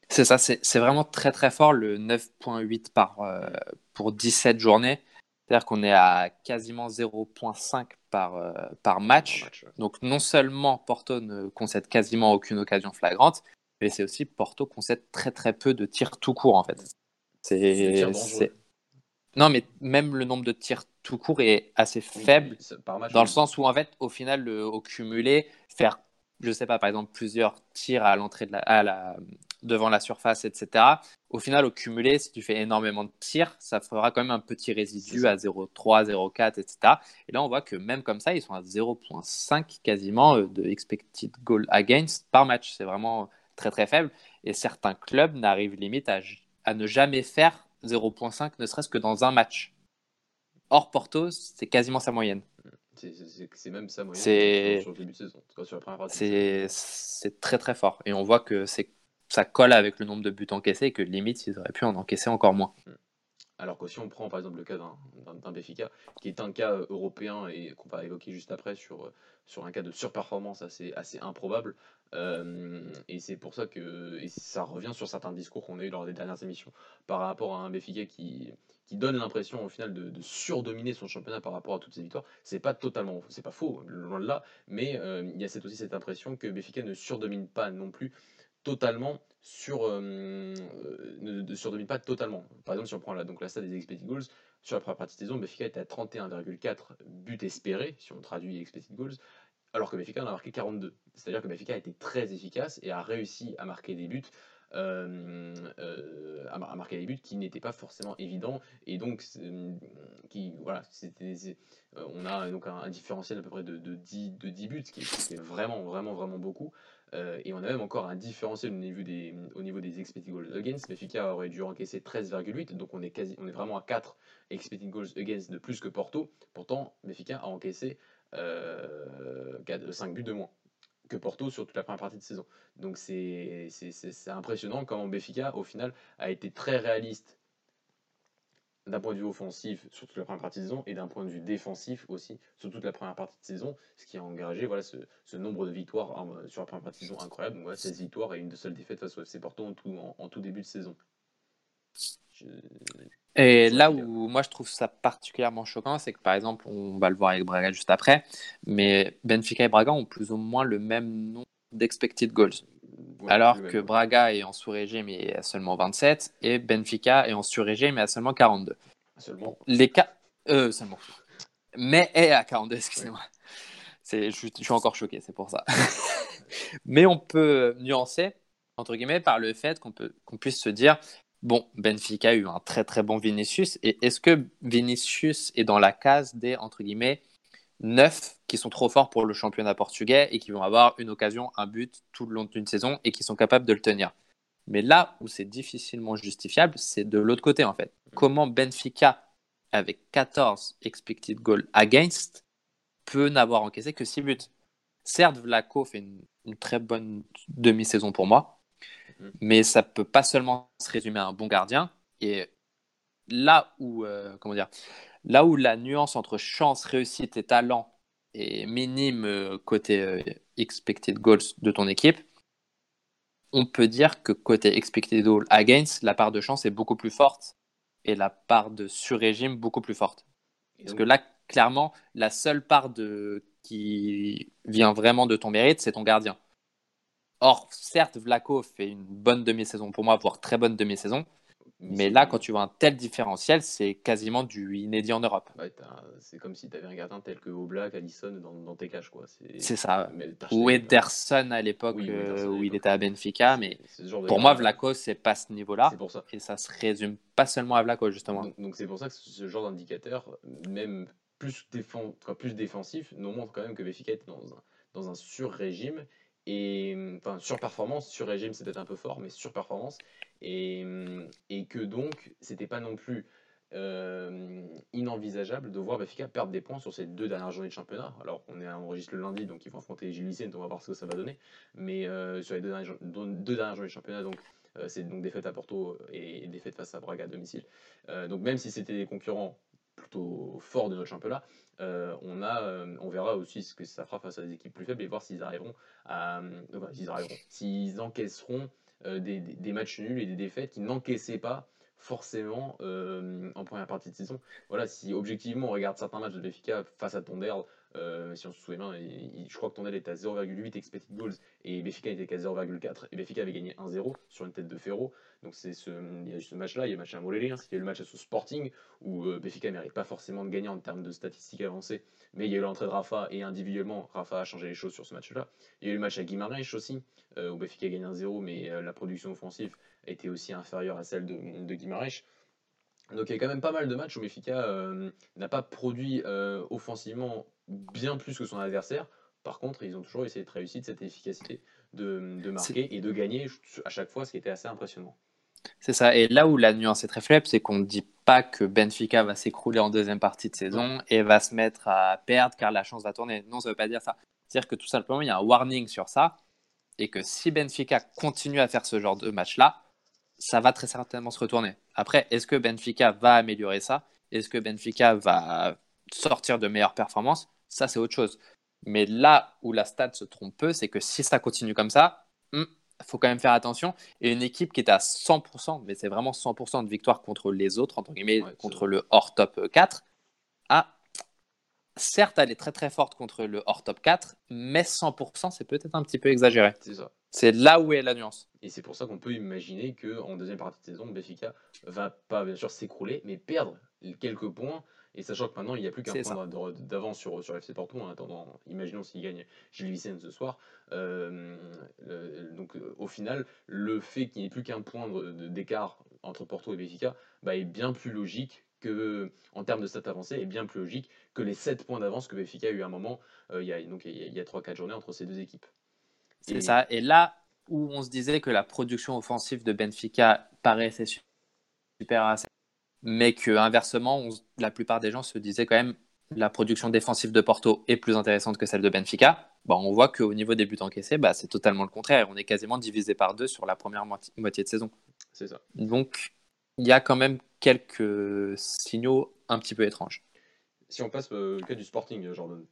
[SPEAKER 2] c'est ça, c'est vraiment très très fort le 9.8 par, euh, pour 17 journées. C'est-à-dire qu'on est à quasiment 0.5 par, euh, par match. Donc non seulement Porto ne concède quasiment aucune occasion flagrante, mais c'est aussi Porto concède très très peu de tirs tout court en fait. C'est non, mais même le nombre de tirs tout court est assez faible dans le sens où en fait au final le, au cumulé faire je sais pas par exemple plusieurs tirs à l'entrée de la, à la devant la surface, etc. Au final, au cumulé, si tu fais énormément de tirs, ça fera quand même un petit résidu à 0,3, 0,4, etc. Et là, on voit que même comme ça, ils sont à 0,5 quasiment euh, de expected goal against par match. C'est vraiment très très faible. Et certains clubs n'arrivent limite à, à ne jamais faire 0,5, ne serait-ce que dans un match. Or, Porto, c'est quasiment sa moyenne.
[SPEAKER 1] C'est même sa moyenne sur le début de saison.
[SPEAKER 2] C'est très très fort. Et on voit que c'est ça colle avec le nombre de buts encaissés et que limite, ils auraient pu en encaisser encore moins. Mm.
[SPEAKER 1] Alors que si on prend par exemple le cas d'un Béfica, qui est un cas euh, européen et qu'on va évoquer juste après sur, euh, sur un cas de surperformance assez, assez improbable, euh, et c'est pour ça que ça revient sur certains discours qu'on a eu lors des dernières émissions par rapport à un Béfica qui, qui donne l'impression au final de, surdominer son championnat par rapport à toutes ses victoires. C'est pas totalement, c'est pas faux, loin de là, mais il y a cette, aussi cette impression que Béfica ne surdomine pas non plus totalement sur euh, ne, ne surdomine pas totalement. Par exemple, si on prend la, donc la stade des expected goals, sur la première partie de saison, Benfica était à 31,4 buts espérés, si on traduit expected goals, alors que Benfica en a marqué 42. C'est-à-dire que Benfica a été très efficace et a réussi à marquer des buts. Euh, euh, à, marquer des buts qui n'étaient pas forcément évidents et donc qui voilà on a donc un, différentiel à peu près de, de, 10, de 10 buts qui est, vraiment vraiment vraiment beaucoup euh, et on a même encore un différentiel au niveau des, au niveau des expected goals against. Benfica aurait dû encaisser 13,8, donc on est, quasi, on est vraiment à 4 expected goals against de plus que Porto. Pourtant, Benfica a encaissé euh, 5 buts de moins que Porto sur toute la première partie de saison. Donc c'est impressionnant comment Benfica, au final, a été très réaliste d'un point de vue offensif sur toute la première partie de saison et d'un point de vue défensif aussi sur toute la première partie de saison, ce qui a engagé voilà, ce, ce nombre de victoires hein, sur la première partie de saison incroyable. Donc voilà, 16 victoires et une seule défaite face au FC Porto en tout, en, tout début de saison.
[SPEAKER 2] Et là où moi je trouve ça particulièrement choquant, c'est que par exemple, on va le voir avec Braga juste après, mais Benfica et Braga ont plus ou moins le même nombre d'expected goals alors que Braga est en sous-régime et a seulement 27 et Benfica est en sur-régime et a seulement 42.
[SPEAKER 1] Seulement.
[SPEAKER 2] Les cas. Euh, seulement. Mais est à 42, excusez-moi. Je, je, suis encore choqué, c'est pour ça. Mais on peut nuancer, entre guillemets, par le fait qu'on qu'on puisse se dire bon, Benfica a eu un très très bon Vinicius. Et est-ce que Vinicius est dans la case des, entre guillemets, neuf qui sont trop forts pour le championnat portugais et qui vont avoir une occasion, un but tout le long d'une saison et qui sont capables de le tenir. Mais là où c'est difficilement justifiable, c'est de l'autre côté en fait. Comment Benfica, avec 14 expected goals against, peut n'avoir encaissé que 6 buts? Certes, Vlaco fait une, très bonne demi-saison pour moi, mais ça peut pas seulement se résumer à un bon gardien. Et là où, euh, comment dire, Là où la nuance entre chance, réussite et talent est minime euh, côté euh, expected goals de ton équipe, on peut dire que côté expected goals against, la part de chance est beaucoup plus forte et la part de sur-régime beaucoup plus forte. Parce que là, clairement, la seule part de... qui vient vraiment de ton mérite, c'est ton gardien. Or, certes, Vlaco fait une bonne demi-saison pour moi, voire très bonne demi-saison, Mais là, quand tu vois un tel différentiel, c'est quasiment du inédit en Europe.
[SPEAKER 1] Ouais, c'est comme si tu avais un gardien tel que Oblak, Allison dans, dans tes cages.
[SPEAKER 2] C'est ça. Ou
[SPEAKER 1] Stegen,
[SPEAKER 2] Ederson à l'époque
[SPEAKER 1] Oui,
[SPEAKER 2] euh, où il était à Benfica, mais pour moi. Vlaco, c'est pas ce niveau-là. Et ça se résume pas seulement à Vlaco, justement.
[SPEAKER 1] Donc c'est pour ça que ce genre d'indicateur, même plus, défend, enfin, plus défensif, nous montre quand même que Benfica était dans un, dans un sur-régime. Et enfin, surperformance, sur-régime c'est peut-être un peu fort, mais surperformance. Et, et que donc, c'était pas non plus euh, inenvisageable de voir Benfica perdre des points sur ces deux dernières journées de championnat. Alors, on est enregistre le lundi, donc ils vont affronter Gilles Vicente, on va voir ce que ça va donner. Mais euh, sur les deux dernières, journées de championnat, donc euh, c'est donc défaite à Porto et défaite face à Braga à domicile. Donc même si c'était des concurrents plutôt forts de notre championnat, on, a, on verra aussi ce que ça fera face à des équipes plus faibles et voir s'ils arriveront à, s'ils arriveront, s'ils encaisseront des, des- des matchs nuls et des défaites qu'ils n'encaissaient pas forcément euh, en première partie de saison. Voilà, si objectivement on regarde certains matchs de Benfica face à Tondel, euh, si on se souvient, je crois que Tondel était à 0,8 expected goals et Benfica était qu'à 0,4 et Benfica avait gagné 1-0 sur une tête de Ferro. Donc c'est ce, il y a eu ce match-là, il y a le match à Molélé, hein, il y a eu le match à ce Sporting où euh, Benfica ne mérite pas forcément de gagner en termes de statistiques avancées, mais il y a eu l'entrée de Rafa et individuellement Rafa a changé les choses sur ce match-là. Il y a eu le match à Guimarães aussi, euh, où Benfica a gagné 1-0, mais euh, la production offensive était aussi inférieure à celle de, de. Donc il y a quand même pas mal de matchs où Benfica euh, n'a pas produit offensivement bien plus que son adversaire. Par contre, ils ont toujours essayé de réussir cette efficacité de, de marquer et de gagner à chaque fois, ce qui était assez impressionnant.
[SPEAKER 2] C'est ça. Et là où la nuance est très faible, c'est qu'on ne dit pas que Benfica va s'écrouler en deuxième partie de saison et va se mettre à perdre car la chance va tourner. Non, ça ne veut pas dire ça. C'est-à-dire que tout simplement, il y a un warning sur ça et que si Benfica continue à faire ce genre de match-là, ça va très certainement se retourner. Après, est-ce que Benfica va améliorer ça? Est-ce que Benfica va sortir de meilleures performances? Ça, c'est autre chose. Mais là où la stat se trompe peu, c'est que si ça continue comme ça, il faut quand même faire attention. Et une équipe qui est à 100%, mais c'est vraiment 100% de victoire contre les autres, entre guillemets,
[SPEAKER 1] Ouais,
[SPEAKER 2] contre le hors top 4, ah, certes, elle est très très forte contre le hors top 4, mais 100%, c'est peut-être un petit peu exagéré.
[SPEAKER 1] C'est ça.
[SPEAKER 2] C'est là où est la nuance.
[SPEAKER 1] Et c'est pour ça qu'on peut imaginer qu'en deuxième partie de saison, Benfica va pas bien sûr s'écrouler, mais perdre quelques points. Et sachant que maintenant, il n'y a plus qu'un point d'a- d'avance sur, sur FC Porto, en attendant, imaginons s'il gagne Gilles Vicente ce soir. Euh, euh, donc euh, au final, le fait qu'il n'y ait plus qu'un point d'écart entre Porto et Benfica bah, est bien plus logique que, en termes de stats avancées, est bien plus logique que les 7 points d'avance que Benfica a eu à un moment, euh, il y a, donc il y a- a 3-4 journées entre ces deux équipes.
[SPEAKER 2] C'est
[SPEAKER 1] Et-
[SPEAKER 2] ça. Et là où on se disait que la production offensive de Benfica paraissait su- super assez, mais que inversement, on la plupart des gens se disaient quand même la production défensive de Porto est plus intéressante que celle de Benfica. Bah, on voit qu'au niveau des buts encaissés, bah, c'est totalement le contraire. On est quasiment divisé par deux sur la première moitié, moitié de saison.
[SPEAKER 1] C'est ça.
[SPEAKER 2] Donc, il y a quand même quelques signaux un petit peu étranges.
[SPEAKER 1] Si on passe euh, le cas du Sporting, Jordan.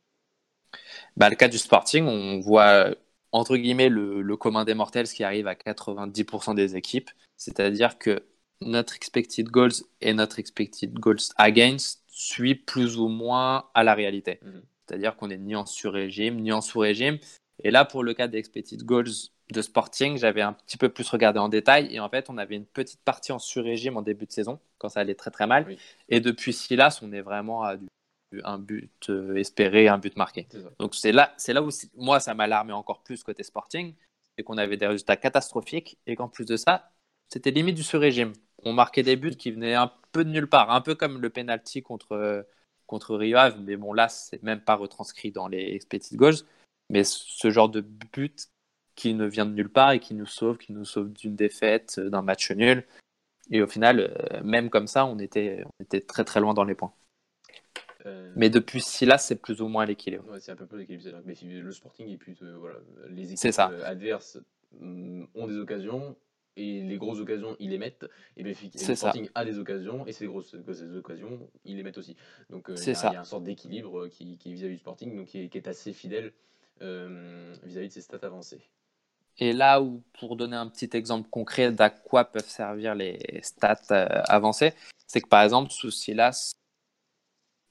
[SPEAKER 2] Bah, le cas du Sporting, on voit entre guillemets le, le commun des mortels, ce qui arrive à 90% des équipes. C'est-à-dire que notre expected goals et notre expected goals against suit plus ou moins à la réalité.
[SPEAKER 1] Mhm.
[SPEAKER 2] C'est-à-dire qu'on est ni en sur-régime, ni en sous-régime. Et là, pour le cas des expected goals de Sporting, j'avais un petit peu plus regardé en détail. Et en fait, on avait une petite partie en sur-régime en début de saison, quand ça allait très très mal.
[SPEAKER 1] Oui.
[SPEAKER 2] Et depuis Silas, on est vraiment à du, un but euh, espéré, un but marqué. Donc c'est là, c'est là où moi ça m'a alarmé encore plus côté Sporting, c'est qu'on avait des résultats catastrophiques et qu'en plus de ça, c'était limite du sur-régime. On marquait des buts qui venaient un peu de nulle part, un peu comme le penalty contre contre Rio Ave, mais bon là c'est même pas retranscrit dans les expected goals, mais ce genre de but qui ne vient de nulle part et qui nous sauve, qui nous sauve d'une défaite, euh, d'un match nul. Et au final, euh, même comme ça, on était, on était très très loin dans les points.
[SPEAKER 1] Euh,
[SPEAKER 2] Mais depuis Silas, c'est plus ou moins l'équilibre.
[SPEAKER 1] ouais, c'est un peu plus l'équilibre. Mais le Sporting et puis euh, voilà, les équipes
[SPEAKER 2] ça.
[SPEAKER 1] adverses hum, ont des occasions et les grosses occasions ils les mettent et, Benfica- le
[SPEAKER 2] ça.
[SPEAKER 1] Sporting a des occasions et ces grosses, ces occasions ils les mettent aussi. Donc euh, il y, a-
[SPEAKER 2] ça.
[SPEAKER 1] il y a une sorte d'équilibre euh, qui, qui est vis-à-vis du Sporting donc qui est, qui est assez fidèle euh, vis-à-vis de ses stats avancées.
[SPEAKER 2] Et là où, pour donner un petit exemple concret d'à quoi peuvent servir les stats avancées, c'est que par exemple, sous Silas,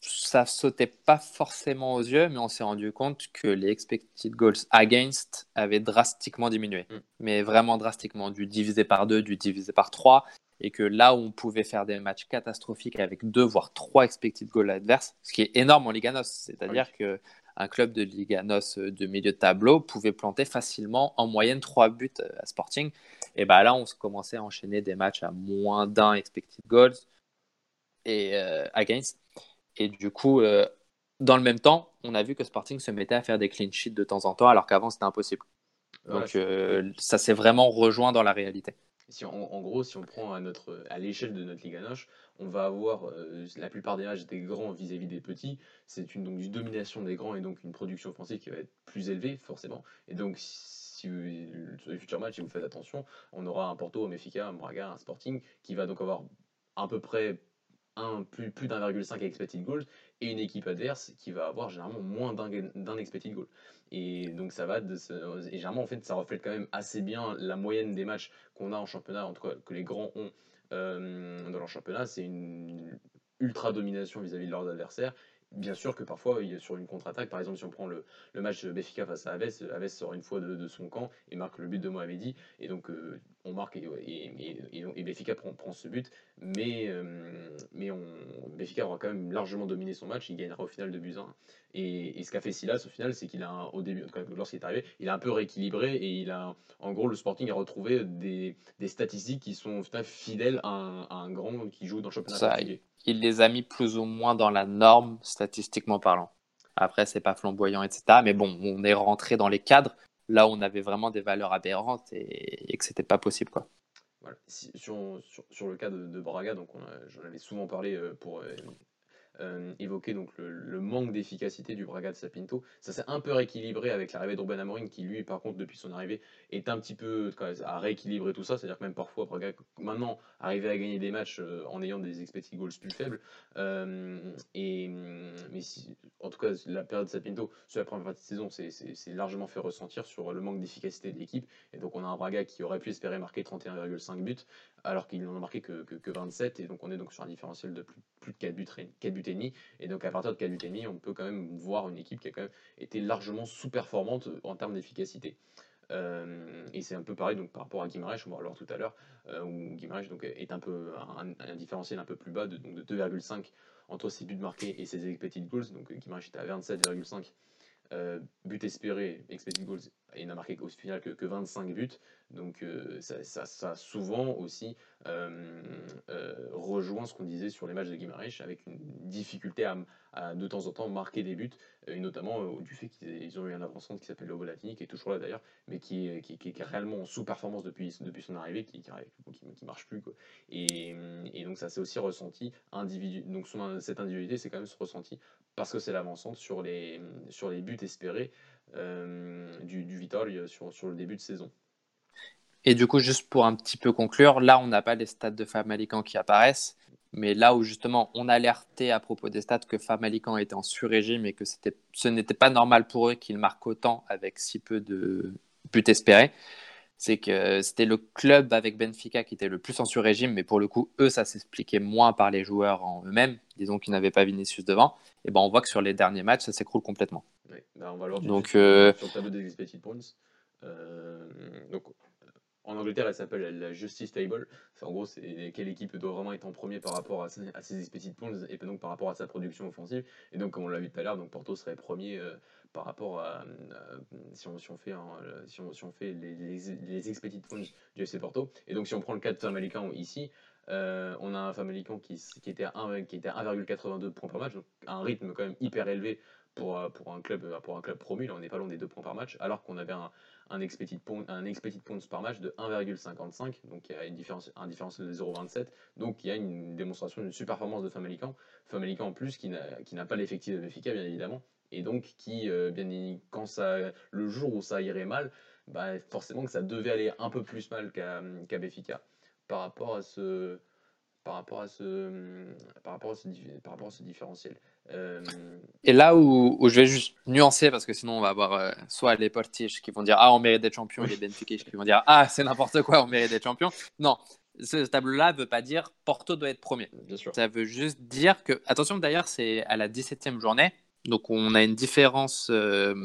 [SPEAKER 2] ça sautait pas forcément aux yeux, mais on s'est rendu compte que les expected goals against avaient drastiquement diminué.
[SPEAKER 1] Mm.
[SPEAKER 2] Mais vraiment drastiquement, du divisé par 2, du divisé par 3. et que là où on pouvait faire des matchs catastrophiques avec deux voire trois expected goals adverses, ce qui est énorme en Liga NOS, c'est-à-dire que un club de Liga NOS de milieu de tableau pouvait planter facilement en moyenne trois buts à Sporting. Et bah là, on commençait à enchaîner des matchs à moins d'un expected goals et euh, against. Et du coup, euh, dans le même temps, on a vu que Sporting se mettait à faire des clean sheets de temps en temps, alors qu'avant c'était impossible. Donc euh, ça s'est vraiment rejoint dans la réalité.
[SPEAKER 1] Si en gros, si on prend à, notre, à l'échelle de notre Liga Noche, on va avoir euh, la plupart des matchs des grands vis-à-vis des petits. C'est une, donc une domination des grands et donc une production offensive qui va être plus élevée, forcément. Et donc, si sur les futurs matchs, si vous faites attention, on aura un Porto, un Mefica, un Braga, un Sporting qui va donc avoir à peu près un, plus, plus d'1,5 expected goals et une équipe adverse qui va avoir généralement moins d'un expected goal. Et donc ça va de et généralement en fait ça reflète quand même assez bien la moyenne des matchs qu'on a en championnat, en tout cas que les grands ont euh, dans leur championnat, c'est une ultra domination vis-à-vis de leurs adversaires. Bien sûr que parfois, sur une contre-attaque, par exemple, si on prend le, le match Béfica face à Aves, Aves sort une fois de, de, son camp et marque le but de Mohamedi. Et donc, euh, on marque et, et, et, Béfica prend, prend, ce but. Mais, euh, mais on, Béfica aura quand même largement dominé son match. Il gagnera au final de buts 1. Et, ce qu'a fait Silas au final, c'est qu'il a, au début, lorsqu'il est arrivé, il a un peu rééquilibré et il a, en gros, le Sporting a retrouvé des, des statistiques qui sont fidèles à un, à un, grand qui joue dans le championnat.
[SPEAKER 2] Ça, il les a mis plus ou moins dans la norme, statistiquement parlant. Après, c'est pas flamboyant, etc. Mais bon, on est rentré dans les cadres là on avait vraiment des valeurs aberrantes et, et que c'était pas possible, quoi.
[SPEAKER 1] Sur, le cas de, de Braga, donc j'en avais souvent parlé euh, pour euh, euh, évoquer donc le, manque d'efficacité du Braga de Sapinto. Ça s'est un peu rééquilibré avec l'arrivée d'Urban Amorim qui lui par contre depuis son arrivée est un petit peu à rééquilibrer tout ça, c'est-à-dire que même parfois Braga maintenant arriver à gagner des matchs euh, en ayant des expected goals plus faibles. Euh, et mais si, en tout cas la période de Sapinto sur la première partie de saison c'est largement fait ressentir sur le manque d'efficacité de l'équipe et donc on a un Braga qui aurait pu espérer marquer 31,5 buts alors qu'il n'en a marqué que, que, 27 et donc on est donc sur un différentiel de plus, plus de 4 buts, 4 buts et donc à partir de 4 buts on peut quand même voir une équipe qui a quand même été largement sous-performante en termes d'efficacité. Euh, et c'est un peu pareil donc par rapport à Guimarães, on va le voir tout à l'heure, euh, où Guimarães donc, est un peu un, différentiel un peu plus bas de, de 2,5 entre ses buts marqués et ses expected goals. Donc Guimarães était à 27,5 euh, buts espérés, expected goals, et il n'a marqué au final que, que 25 buts. Donc euh, ça, ça, ça, souvent aussi euh, rejoint ce qu'on disait sur les matchs de Guimarães, avec une difficulté à, de temps en temps marquer des buts, et notamment du fait qu'ils ont eu un avancement qui s'appelle Lobolatini, qui est toujours là d'ailleurs, mais qui est, qui, est réellement en sous-performance depuis, depuis son arrivée, qui qui, marche plus. Quoi. Et, et, donc ça s'est aussi ressenti, individu, donc cette individualité c'est quand même ressenti parce que c'est l'avancante sur les, sur les buts espérés euh, du, du sur, sur le début de saison.
[SPEAKER 2] Et du coup, juste pour un petit peu conclure, là, on n'a pas les stats de Famalican qui apparaissent, mais là où justement on alertait à propos des stats que Famalican était en sur-régime et que ce n'était pas normal pour eux qu'ils marquent autant avec si peu de buts espérés, c'est que c'était le club avec Benfica qui était le plus en sur-régime, mais pour le coup, eux, ça s'expliquait moins par les joueurs en eux-mêmes, disons qu'ils n'avaient pas Vinicius devant. Et ben on voit que sur les derniers matchs, ça s'écroule complètement.
[SPEAKER 1] Bah, on va alors donc, euh... sur le tableau des expected points. Euh, donc, en Angleterre, elle s'appelle la Justice Table. en gros, c'est quelle équipe doit vraiment être en premier par rapport à ses, à ses expected points et donc par rapport à sa production offensive. Et donc, comme on l'a vu tout à l'heure, donc Porto serait premier euh, par rapport à, si, on, si, on, fait on, si on fait les, les, les expected points du FC Porto. Et donc si on prend le cas de Famalicão ici, euh, on a un Famalicão qui, qui était à 1,82 points par match, donc un rythme quand même hyper élevé pour, pour, un, club, pour un club promu, là on n'est pas loin des 2 points par match, alors qu'on avait un, un, expected point, un expected points par match de 1,55, donc il y a une différence, un différentiel de 0,27, donc il y a une démonstration d'une super performance de Famalicão, Famalicão en plus qui n'a pas l'effectif de Benfica bien évidemment, et donc qui, euh, bien, quand ça, le jour où ça irait mal, bah, forcément que ça devait aller un peu plus mal qu'à qu par rapport à ce par rapport à ce par rapport à ce, par rapport à ce différentiel. Euh...
[SPEAKER 2] Et là où, où, je vais juste nuancer parce que sinon on va avoir euh, soit les Portiches qui vont dire ah on mérite d'être champion et les Benfica qui vont dire ah c'est n'importe quoi on mérite d'être champion. Non, ce tableau-là ne veut pas dire Porto doit être premier.
[SPEAKER 1] Bien sûr.
[SPEAKER 2] Ça veut juste dire que attention d'ailleurs c'est à la 17e journée donc on a une différence euh,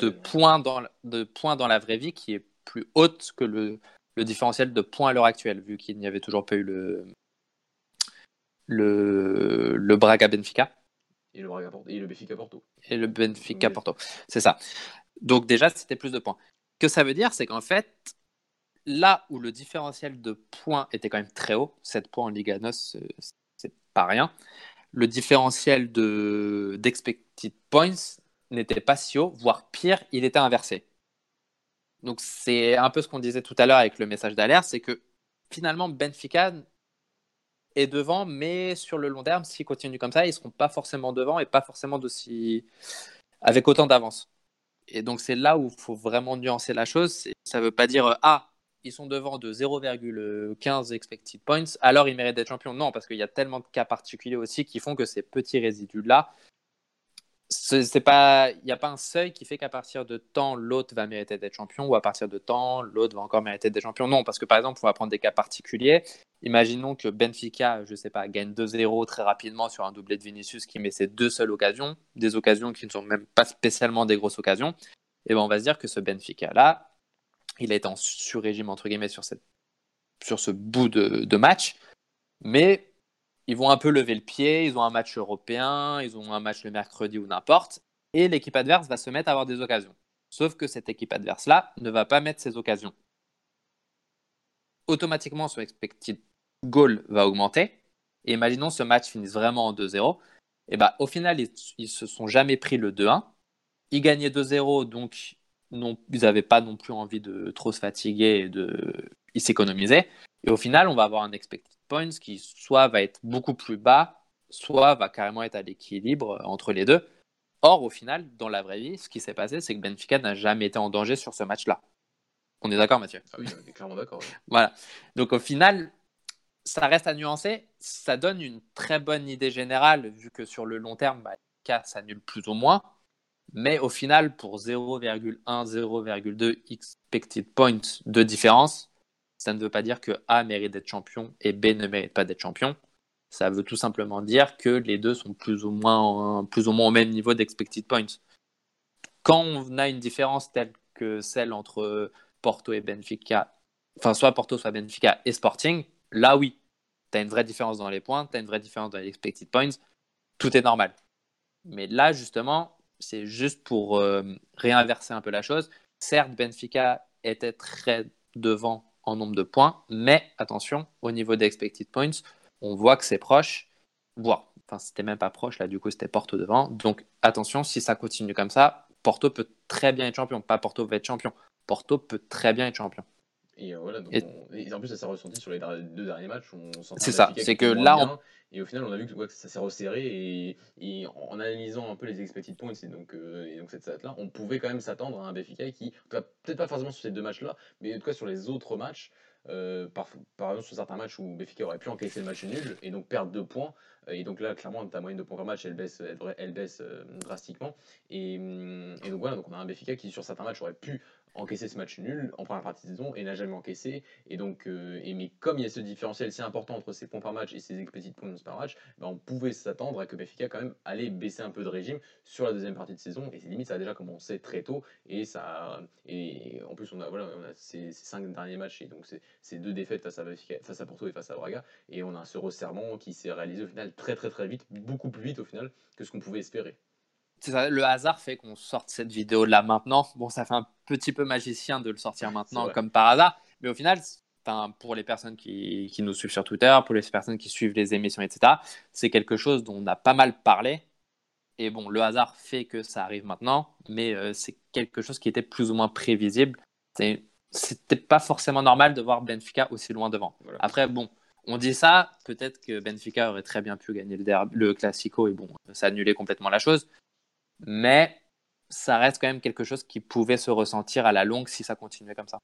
[SPEAKER 2] de, points dans, de points dans la vraie vie qui est plus haute que le le différentiel de points à l'heure actuelle, vu qu'il n'y avait toujours pas eu le, le, le Braga Benfica.
[SPEAKER 1] Et le, Braga, et le Benfica Porto.
[SPEAKER 2] Et le Benfica Porto, c'est ça. Donc déjà, c'était plus de points. Ce que ça veut dire, c'est qu'en fait, là où le différentiel de points était quand même très haut, 7 points en Liga NOS, c'est pas rien, le différentiel d'expected points n'était pas si haut, voire pire, il était inversé. Donc c'est un peu ce qu'on disait tout à l'heure avec le message d'alerte, c'est que finalement Benfica est devant, mais sur le long terme, s'ils continuent comme ça, ils ne seront pas forcément devant et pas forcément d'aussi avec autant d'avance. Et donc c'est là où il faut vraiment nuancer la chose. Ça ne veut pas dire ah ils sont devant de 0,15 expected points, alors ils méritent d'être champions. Non, parce qu'il y a tellement de cas particuliers aussi qui font que ces petits résidus là c'est pas il n'y a pas un seuil qui fait qu'à partir de temps l'autre va mériter d'être champion ou à partir de temps l'autre va encore mériter d'être champion? Non parce que par exemple on va prendre des cas particuliers. Imaginons que Benfica je sais pas gagne 2-0 très rapidement sur un doublé de Vinicius qui met ses deux seules occasions des occasions qui ne sont même pas spécialement des grosses occasions. Et ben on va se dire que ce Benfica là il est en sur-régime entre guillemets sur cette sur ce bout de, de match. Mais ils vont un peu lever le pied, ils ont un match européen, ils ont un match le mercredi ou n'importe, et l'équipe adverse va se mettre à avoir des occasions. Sauf que cette équipe adverse-là ne va pas mettre ses occasions. Automatiquement, son expected goal va augmenter. Et imaginons ce match finisse vraiment en 2-0. Et bah, au final, ils, ne se sont jamais pris le 2-1. Ils gagnaient 2-0, donc ils n'avaient pas non plus envie de trop se fatiguer et de ils. Et au final, on va avoir un expected points qui soit va être beaucoup plus bas, soit va carrément être à l'équilibre entre les deux. Or, au final, dans la vraie vie, ce qui s'est passé, c'est que Benfica n'a jamais été en danger sur ce match-là. On est d'accord, Mathieu?
[SPEAKER 1] Ah oui, on est clairement d'accord.
[SPEAKER 2] voilà. Donc, au final, ça reste à nuancer. Ça donne une très bonne idée générale, vu que sur le long terme, bah, ça s'annule plus ou moins. Mais au final, pour 0,1, 0,2 expected points de différence, ça ne veut pas dire que A mérite d'être champion et B ne mérite pas d'être champion. Ça veut tout simplement dire que les deux sont plus ou moins, plus ou moins au même niveau d'expected points. Quand on a une différence telle que celle entre Porto et Benfica, enfin soit Porto, soit Benfica et Sporting, là oui, tu as une vraie différence dans les points, tu as une vraie différence dans les expected points, tout est normal. Mais là, justement, c'est juste pour euh, réinverser un peu la chose. Certes, Benfica était très devant en nombre de points, mais attention, au niveau des expected points, on voit que c'est proche, voire, enfin, c'était même pas proche, là, du coup, c'était Porto devant. Donc, attention, si ça continue comme ça, Porto peut très bien être champion. Pas Porto va être champion. Porto peut très bien être champion.
[SPEAKER 1] Et, euh, voilà, donc et... en plus, ça s'est ressenti sur les deux derniers matchs.
[SPEAKER 2] C'est ça, c'est que là,
[SPEAKER 1] et au final, on a vu que, ça s'est resserré. Et, en analysant un peu les expected points et donc, euh, et donc cette stat-là, on pouvait quand même s'attendre à un Benfica qui, peut-être pas forcément sur ces deux matchs-là, mais en tout cas sur les autres matchs, euh, par, par, exemple sur certains matchs où Benfica aurait pu encaisser le match nul et donc perdre deux points. Et donc là, clairement, ta moyenne de points par match, elle baisse, elle, baisse drastiquement. Et, et, donc voilà, donc on a un Benfica qui sur certains matchs aurait pu encaissé ce match nul en première partie de saison et n'a jamais encaissé. Et donc, euh, et mais comme il y a ce différentiel si important entre ses points par match et ses petites points par match, ben on pouvait s'attendre à que Benfica quand même allait baisser un peu de régime sur la deuxième partie de saison. Et c'est limite, ça a déjà commencé très tôt. Et ça, et en plus, on a voilà, on a ces, cinq derniers matchs et donc ces deux défaites face à face à Porto et face à Braga. Et on a ce resserrement qui s'est réalisé au final très très très vite, beaucoup plus vite au final que ce qu'on pouvait espérer
[SPEAKER 2] le hasard fait qu'on sorte cette vidéo là maintenant. Bon, ça fait un petit peu magicien de le sortir maintenant comme par hasard, mais au final, pour les personnes qui, nous suivent sur Twitter, pour les personnes qui suivent les émissions, etc., c'est quelque chose dont on a pas mal parlé. Et bon, le hasard fait que ça arrive maintenant, mais euh, c'est quelque chose qui était plus ou moins prévisible. C'était pas forcément normal de voir Benfica aussi loin devant. Après, bon, on dit ça, peut-être que Benfica aurait très bien pu gagner le, le Classico et bon, ça annulait complètement la chose mais ça reste quand même quelque chose qui pouvait se ressentir à la longue si ça continuait comme ça.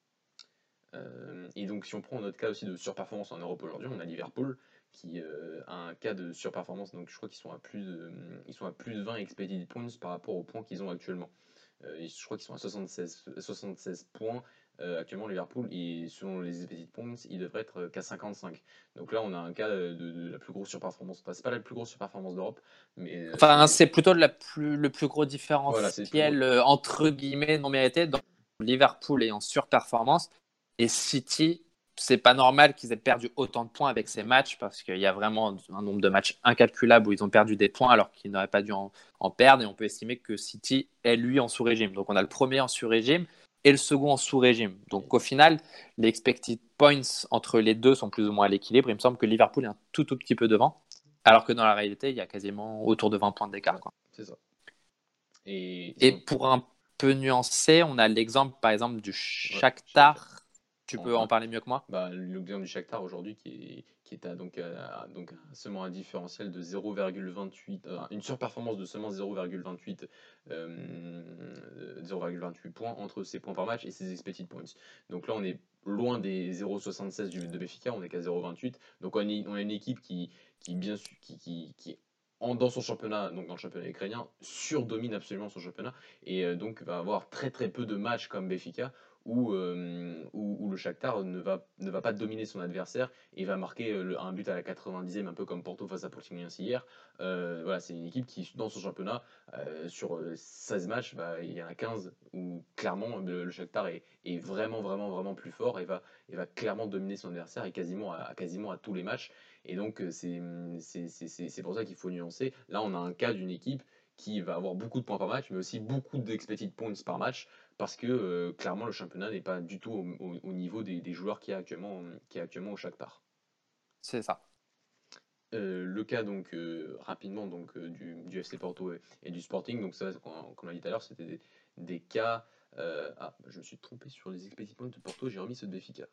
[SPEAKER 1] Euh, et donc, si on prend notre cas aussi de surperformance en Europe aujourd'hui, on a Liverpool qui euh, a un cas de surperformance. Donc, je crois qu'ils sont à plus de, ils sont à plus de 20 expedited points par rapport aux points qu'ils ont actuellement. Euh, je crois qu'ils sont à 76, 76 points euh, actuellement Liverpool, et selon les expected points, il devrait être qu'à 55. Donc là, on a un cas de, la plus grosse surperformance. Enfin, c'est pas la plus grosse surperformance d'Europe, mais.
[SPEAKER 2] Euh, enfin, c'est plutôt la plus, le plus gros différentiel, entre guillemets, non mérité. Donc, Liverpool est en surperformance. Et City, c'est pas normal qu'ils aient perdu autant de points avec ces matchs parce qu'il y a vraiment un nombre de matchs incalculable où ils ont perdu des points alors qu'ils n'auraient pas dû en, perdre. Et on peut estimer que City est lui en sous-régime. Donc on a le premier en sous-régime et le second en sous-régime. Donc au final, les expected points entre les deux sont plus ou moins à l'équilibre. Il me semble que Liverpool est un tout, tout petit peu devant. Alors que dans la réalité, il y a quasiment autour de 20 points d'écart.
[SPEAKER 1] C'est ça.
[SPEAKER 2] Et, et pour un peu nuancer, on a l'exemple par exemple du Shakhtar tu peux en parler mieux que moi?
[SPEAKER 1] Bah, L'exemple du Shakhtar aujourd'hui qui est, qui est à, donc, donc seulement un différentiel de 0,28, euh, une surperformance de seulement 0,28 0,28 euh, points entre ses points par match et ses expected points. Donc là on est loin des 0,76 du de Béfica, on est qu'à 0,28. Donc on, on, a une équipe qui, qui bien qui, qui, qui en, dans son championnat, donc dans le championnat ukrainien, surdomine absolument son championnat et euh, donc va avoir très très peu de matchs comme Béfica euh, où, où, le Shakhtar ne va, ne va pas dominer son adversaire et va marquer euh, un but à la 90e, un peu comme Porto face à Portimonense hier. Euh, voilà, c'est une équipe qui, dans son championnat, sur 16 matchs, bah, il y en a 15 où clairement le, Shakhtar est, est, vraiment, vraiment, vraiment plus fort et va, et va clairement dominer son adversaire et quasiment à, quasiment à tous les matchs. Et donc, c'est pour ça qu'il faut nuancer. Là, on a un cas d'une équipe qui va avoir beaucoup de points par match, mais aussi beaucoup d'expected points par match, parce que euh, clairement le championnat n'est pas du tout au, niveau des, joueurs qui est actuellement, qui est actuellement au chaque part.
[SPEAKER 2] C'est ça.
[SPEAKER 1] Euh, le cas donc euh, rapidement donc du, du, FC Porto et, du Sporting donc ça comme on l'a dit tout à l'heure c'était des, des, cas euh, ah, je me suis trompé sur les expected points de Porto, j'ai remis ceux de Béfica.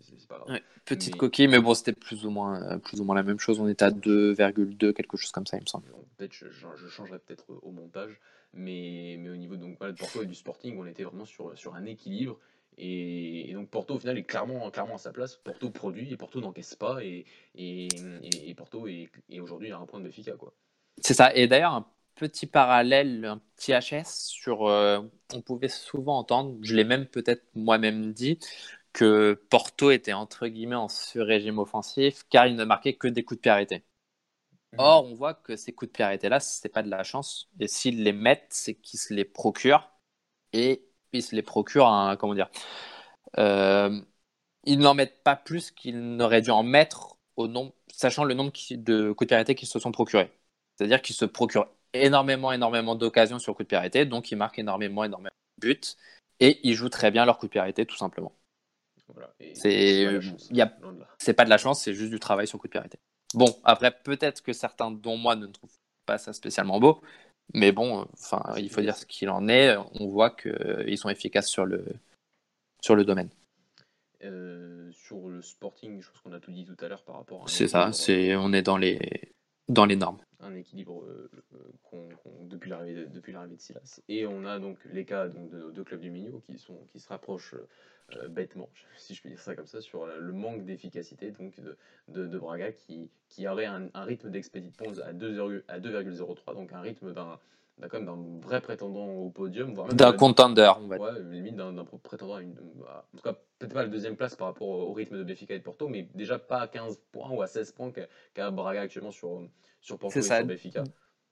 [SPEAKER 1] C'est pas grave.
[SPEAKER 2] petite coquille, mais bon, c'était plus ou moins euh, plus ou moins la même chose. On était à 2,2, quelque chose comme ça, il me semble.
[SPEAKER 1] Peut-être je, je, changerai peut-être au montage, mais, mais au niveau donc, de Porto et du Sporting, on était vraiment sur, sur un équilibre. Et, donc Porto au final est clairement, clairement à sa place. Porto produit et Porto n'encaisse pas et, et, et Porto est, aujourd'hui à un point de Béfica quoi.
[SPEAKER 2] C'est ça. Et d'ailleurs petit parallèle, un petit HS sur. Euh, on pouvait souvent entendre, je l'ai même peut-être moi-même dit, que Porto était entre guillemets en sur-régime offensif car il ne marquait que des coups de pied arrêtés. Mhm. Or, on voit que ces coups de pied arrêtés-là, ce n'est pas de la chance. Et s'ils les mettent, c'est qu'ils se les procurent. Et ils se les procurent, un, comment dire, euh, ils n'en mettent pas plus qu'ils n'auraient dû en mettre, au nombre, sachant le nombre de coups de pied arrêtés qu'ils se sont procurés. C'est-à-dire qu'ils se procurent énormément, énormément d'occasions sur coup de pied arrêté, donc ils marquent énormément, énormément de buts, et ils jouent très bien leur coup de pied arrêté, tout simplement. c'est c'est pas de la chance, c'est juste du travail sur coup de pied arrêté. Bon, après, peut-être que certains, dont moi, ne trouvent pas ça spécialement beau, mais bon, enfin, il faut dire ce qu'il en est. On voit qu'ils sont efficaces sur le, sur le domaine.
[SPEAKER 1] Euh, sur le sporting, je pense qu'on a tout dit tout à l'heure par rapport à.
[SPEAKER 2] C'est ça, c'est on est dans les dans les normes
[SPEAKER 1] un équilibre euh, euh, depuis l'arrivée de Silas. Et on a donc les cas de deux clubs du milieu qui sont qui se rapprochent euh, bêtement, si je peux dire ça comme ça, sur le manque d'efficacité de, de, Braga qui, qui aurait un, rythme d'expédit Pons à 2,03, donc un rythme d'un d'un d'un vrai prétendant au podium,
[SPEAKER 2] d'un contender,
[SPEAKER 1] on va ouais, limite d'un prétendant à une, en tout cas peut-être pas la deuxième place par rapport au rythme de Béfica et de Porto, mais déjà pas à 15 points ou à 16 points qu'a Braga actuellement sur sur Porto et sur Béfica.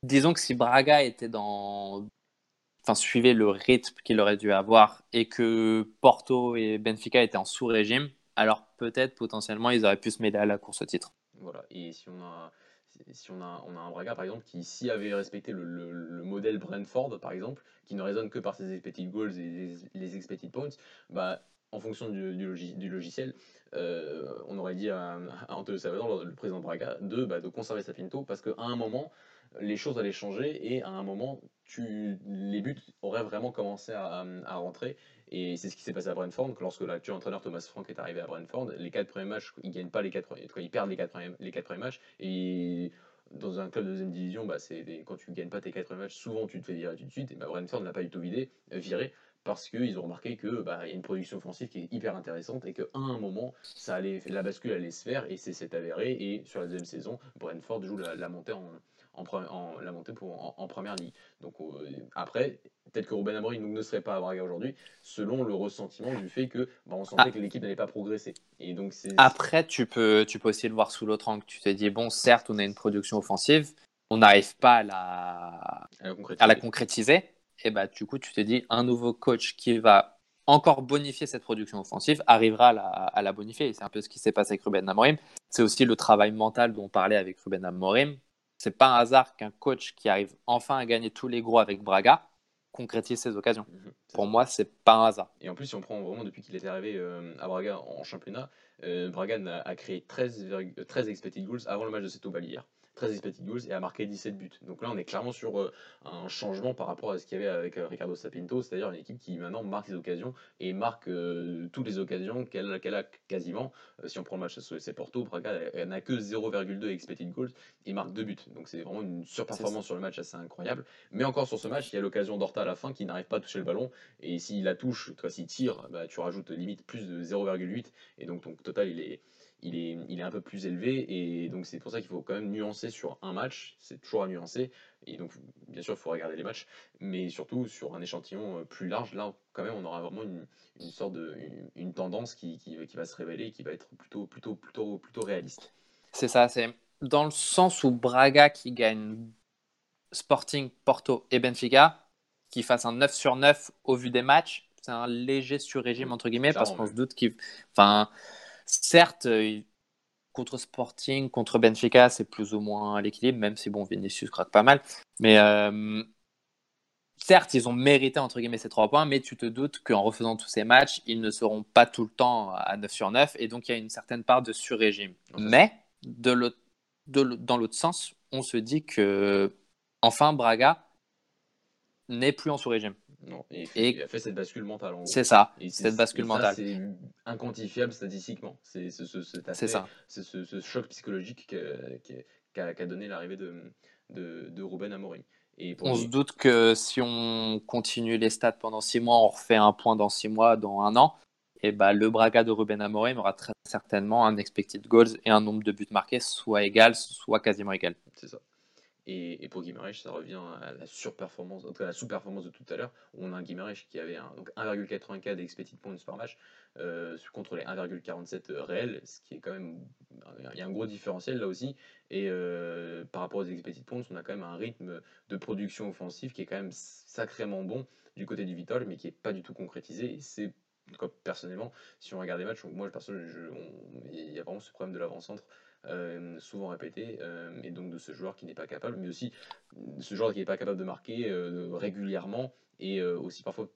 [SPEAKER 2] Disons que si Braga était dans enfin suivait le rythme qu'il aurait dû avoir et que Porto et Benfica étaient en sous-régime, alors peut-être potentiellement ils auraient pu se mêler à la course au titre.
[SPEAKER 1] Voilà, et si on a si on a, un Braga par exemple qui ici avait respecté le, le, modèle Brentford par exemple, qui ne raisonne que par ses expected goals et les, expected points, bah, en fonction du, logiciel, euh, on aurait dit à, à Antonio le président de Braga, de, bah, de conserver sa finto parce qu'à un moment, les choses allaient changer et à un moment, tu, les buts auraient vraiment commencé à, rentrer. Et c'est ce qui s'est passé à Brentford. Lorsque l'actuel entraîneur Thomas Frank est arrivé à Brentford, les quatre premiers matchs, ils gagnent pas les quatre ils perdent les quatre premiers, matchs. Et dans un club de deuxième division, bah, quand tu gagnes pas tes quatre premiers matchs, souvent tu te fais virer tout de suite. Et bah, Brentford n'a pas du tout vidé, euh, viré parce qu'ils ont remarqué que bah, y a une production offensive qui est hyper intéressante et qu'à un moment ça allait la bascule allait se faire et c'est avéré et sur la deuxième saison Brentford joue la montée en, en, la montée pour, en, première ligue. Donc euh, après, peut-être que Ruben Amorim ne serait pas à Braga aujourd'hui, selon le ressentiment du fait que bah, on sentait ah. que l'équipe n'allait pas progresser. Et donc
[SPEAKER 2] après, tu peux, tu peux aussi le voir sous l'autre angle. Tu te dis bon, certes, on a une production offensive, on n'arrive pas à la, à la concrétiser. Et bah du coup, tu te dis un nouveau coach qui va encore bonifier cette production offensive, arrivera à la, bonifier. C'est un peu ce qui s'est passé avec Ruben Amorim. C'est aussi le travail mental dont on parlait avec Ruben Amorim. C'est pas un hasard qu'un coach qui arrive enfin à gagner tous les gros avec Braga concrétise ses occasions. Mhm, Pour moi, c'est pas un hasard.
[SPEAKER 1] Et en plus, si on prend vraiment depuis qu'il est arrivé euh, à Braga en championnat, euh, Braga a, créé 13, 13 expected goals avant le match de Seto hier. 13 expected goals et a marqué 17 buts. Donc là, on est clairement sur euh, un changement par rapport à ce qu'il y avait avec euh, Ricardo Sapinto, c'est-à-dire une équipe qui maintenant marque les occasions et marque euh, toutes les occasions qu'elle a quasiment. si on prend le match c'est Porto, Braga n'a que 0,2 expected goals et marque 2 buts. Donc c'est vraiment une surperformance sur le match assez incroyable. Mais encore sur ce match, il y a l'occasion d'Horta à la fin qui n'arrive pas à toucher le ballon et s'il la touche, toi s'il tire, bah, tu rajoutes limite plus de 0,8 et donc ton total il est il est, il est un peu plus élevé et donc c'est pour ça qu'il faut quand même nuancer sur un match, c'est toujours à nuancer et donc bien sûr il faut regarder les matchs, mais surtout sur un échantillon euh, plus large, là quand même on aura vraiment une, une sorte de une, tendance qui, qui, qui, va se révéler qui va être plutôt plutôt plutôt plutôt réaliste.
[SPEAKER 2] C'est ça, c'est dans le sens où Braga qui gagne Sporting, Porto et Benfica, qui fasse un 9 sur 9 au vu des matchs, c'est un léger sur-régime entre guillemets parce qu'on se doute qu'il enfin Certes, euh, contre Sporting, contre Benfica, c'est plus ou moins l'équilibre, même si bon, Vinicius craque pas mal. Mais euh, certes, ils ont mérité entre guillemets ces trois points, mais tu te doutes qu'en refaisant tous ces matchs, ils ne seront pas tout le temps à 9 sur 9, et donc il y a une certaine part de sur-régime. Mais de dans l'autre sens, on se dit que enfin Braga n'est plus en sous-régime.
[SPEAKER 1] Non, et, il a fait cette bascule mentale.
[SPEAKER 2] C'est ça, cette bascule mentale.
[SPEAKER 1] C'est inquantifiable statistiquement. C'est ce, ça. ce, ce, choc psychologique qu'a donné l'arrivée de, de, de, Ruben Amorim.
[SPEAKER 2] Et on se doute que si on continue les stats pendant six mois, on refait un point dans six mois, dans un an, et bah, le Braga de Ruben Amorim aura très certainement un expected goals et un nombre de buts marqués soit égal, soit quasiment égal.
[SPEAKER 1] C'est ça. Et, pour Guimarães, ça revient à la sous-performance de tout à l'heure. On a un Guimarães qui avait 1,84 d'expected points par match euh, contre les 1,47 réels, ce qui est quand même. Il y a un gros différentiel là aussi. Et euh, par rapport aux expected points, on a quand même un rythme de production offensive qui est quand même sacrément bon du côté du Vital, mais qui n'est pas du tout concrétisé. Et c'est personnellement, si on regarde les matchs, moi personnellement, il y a vraiment ce problème de l'avant-centre euh, souvent répété, euh, et donc de ce joueur qui n'est pas capable, mais aussi ce joueur qui n'est pas capable de marquer euh, régulièrement, et aussi parfois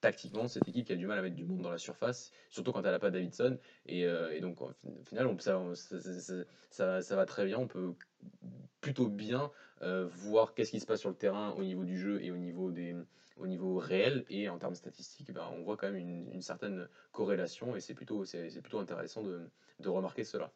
[SPEAKER 1] tactiquement, cette équipe qui a du mal à mettre du monde dans la surface, surtout quand elle n'a pas Davidson, et, donc au final, ça, ça, va très bien, on peut plutôt bien voir qu'est-ce qui se passe sur le terrain au niveau du jeu et au niveau des au niveau réel et en termes statistiques, ben, on voit quand même une, une certaine corrélation et c'est plutôt, c'est, plutôt intéressant de, de remarquer cela.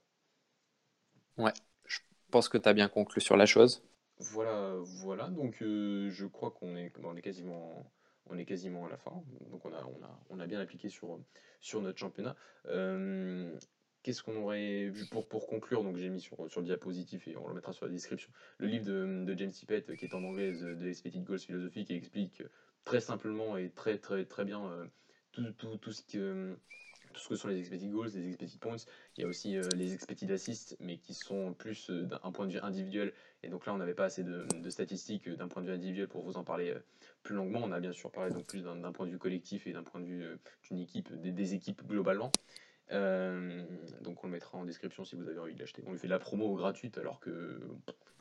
[SPEAKER 2] Ouais, je pense que tu as bien conclu sur la chose.
[SPEAKER 1] Voilà, voilà. Donc euh, je crois qu'on est, on est quasiment, on est quasiment à la fin. Donc on a, on a, on a bien appliqué sur, sur notre championnat. Euh, qu'est-ce qu'on aurait vu pour, pour conclure? Donc j'ai mis sur, sur le diapositif et on le mettra sur la description. Le livre de, de James Tippett qui est en anglais de Expected Goals Philosophy qui explique très simplement et très très très bien euh, tout, tout, tout, ce que ce que sont les expected goals, les expected points. Il y a aussi euh, les expected assists, mais qui sont plus euh, d'un point de vue individuel. Et donc là, on n'avait pas assez de, statistiques euh, d'un point de vue individuel pour vous en parler plus longuement. On a bien sûr parlé donc plus d'un point de vue collectif et d'un point de vue d'une équipe, des, équipes globalement. donc on le mettra en description si vous avez envie de l'acheter. On lui fait de la promo gratuite alors que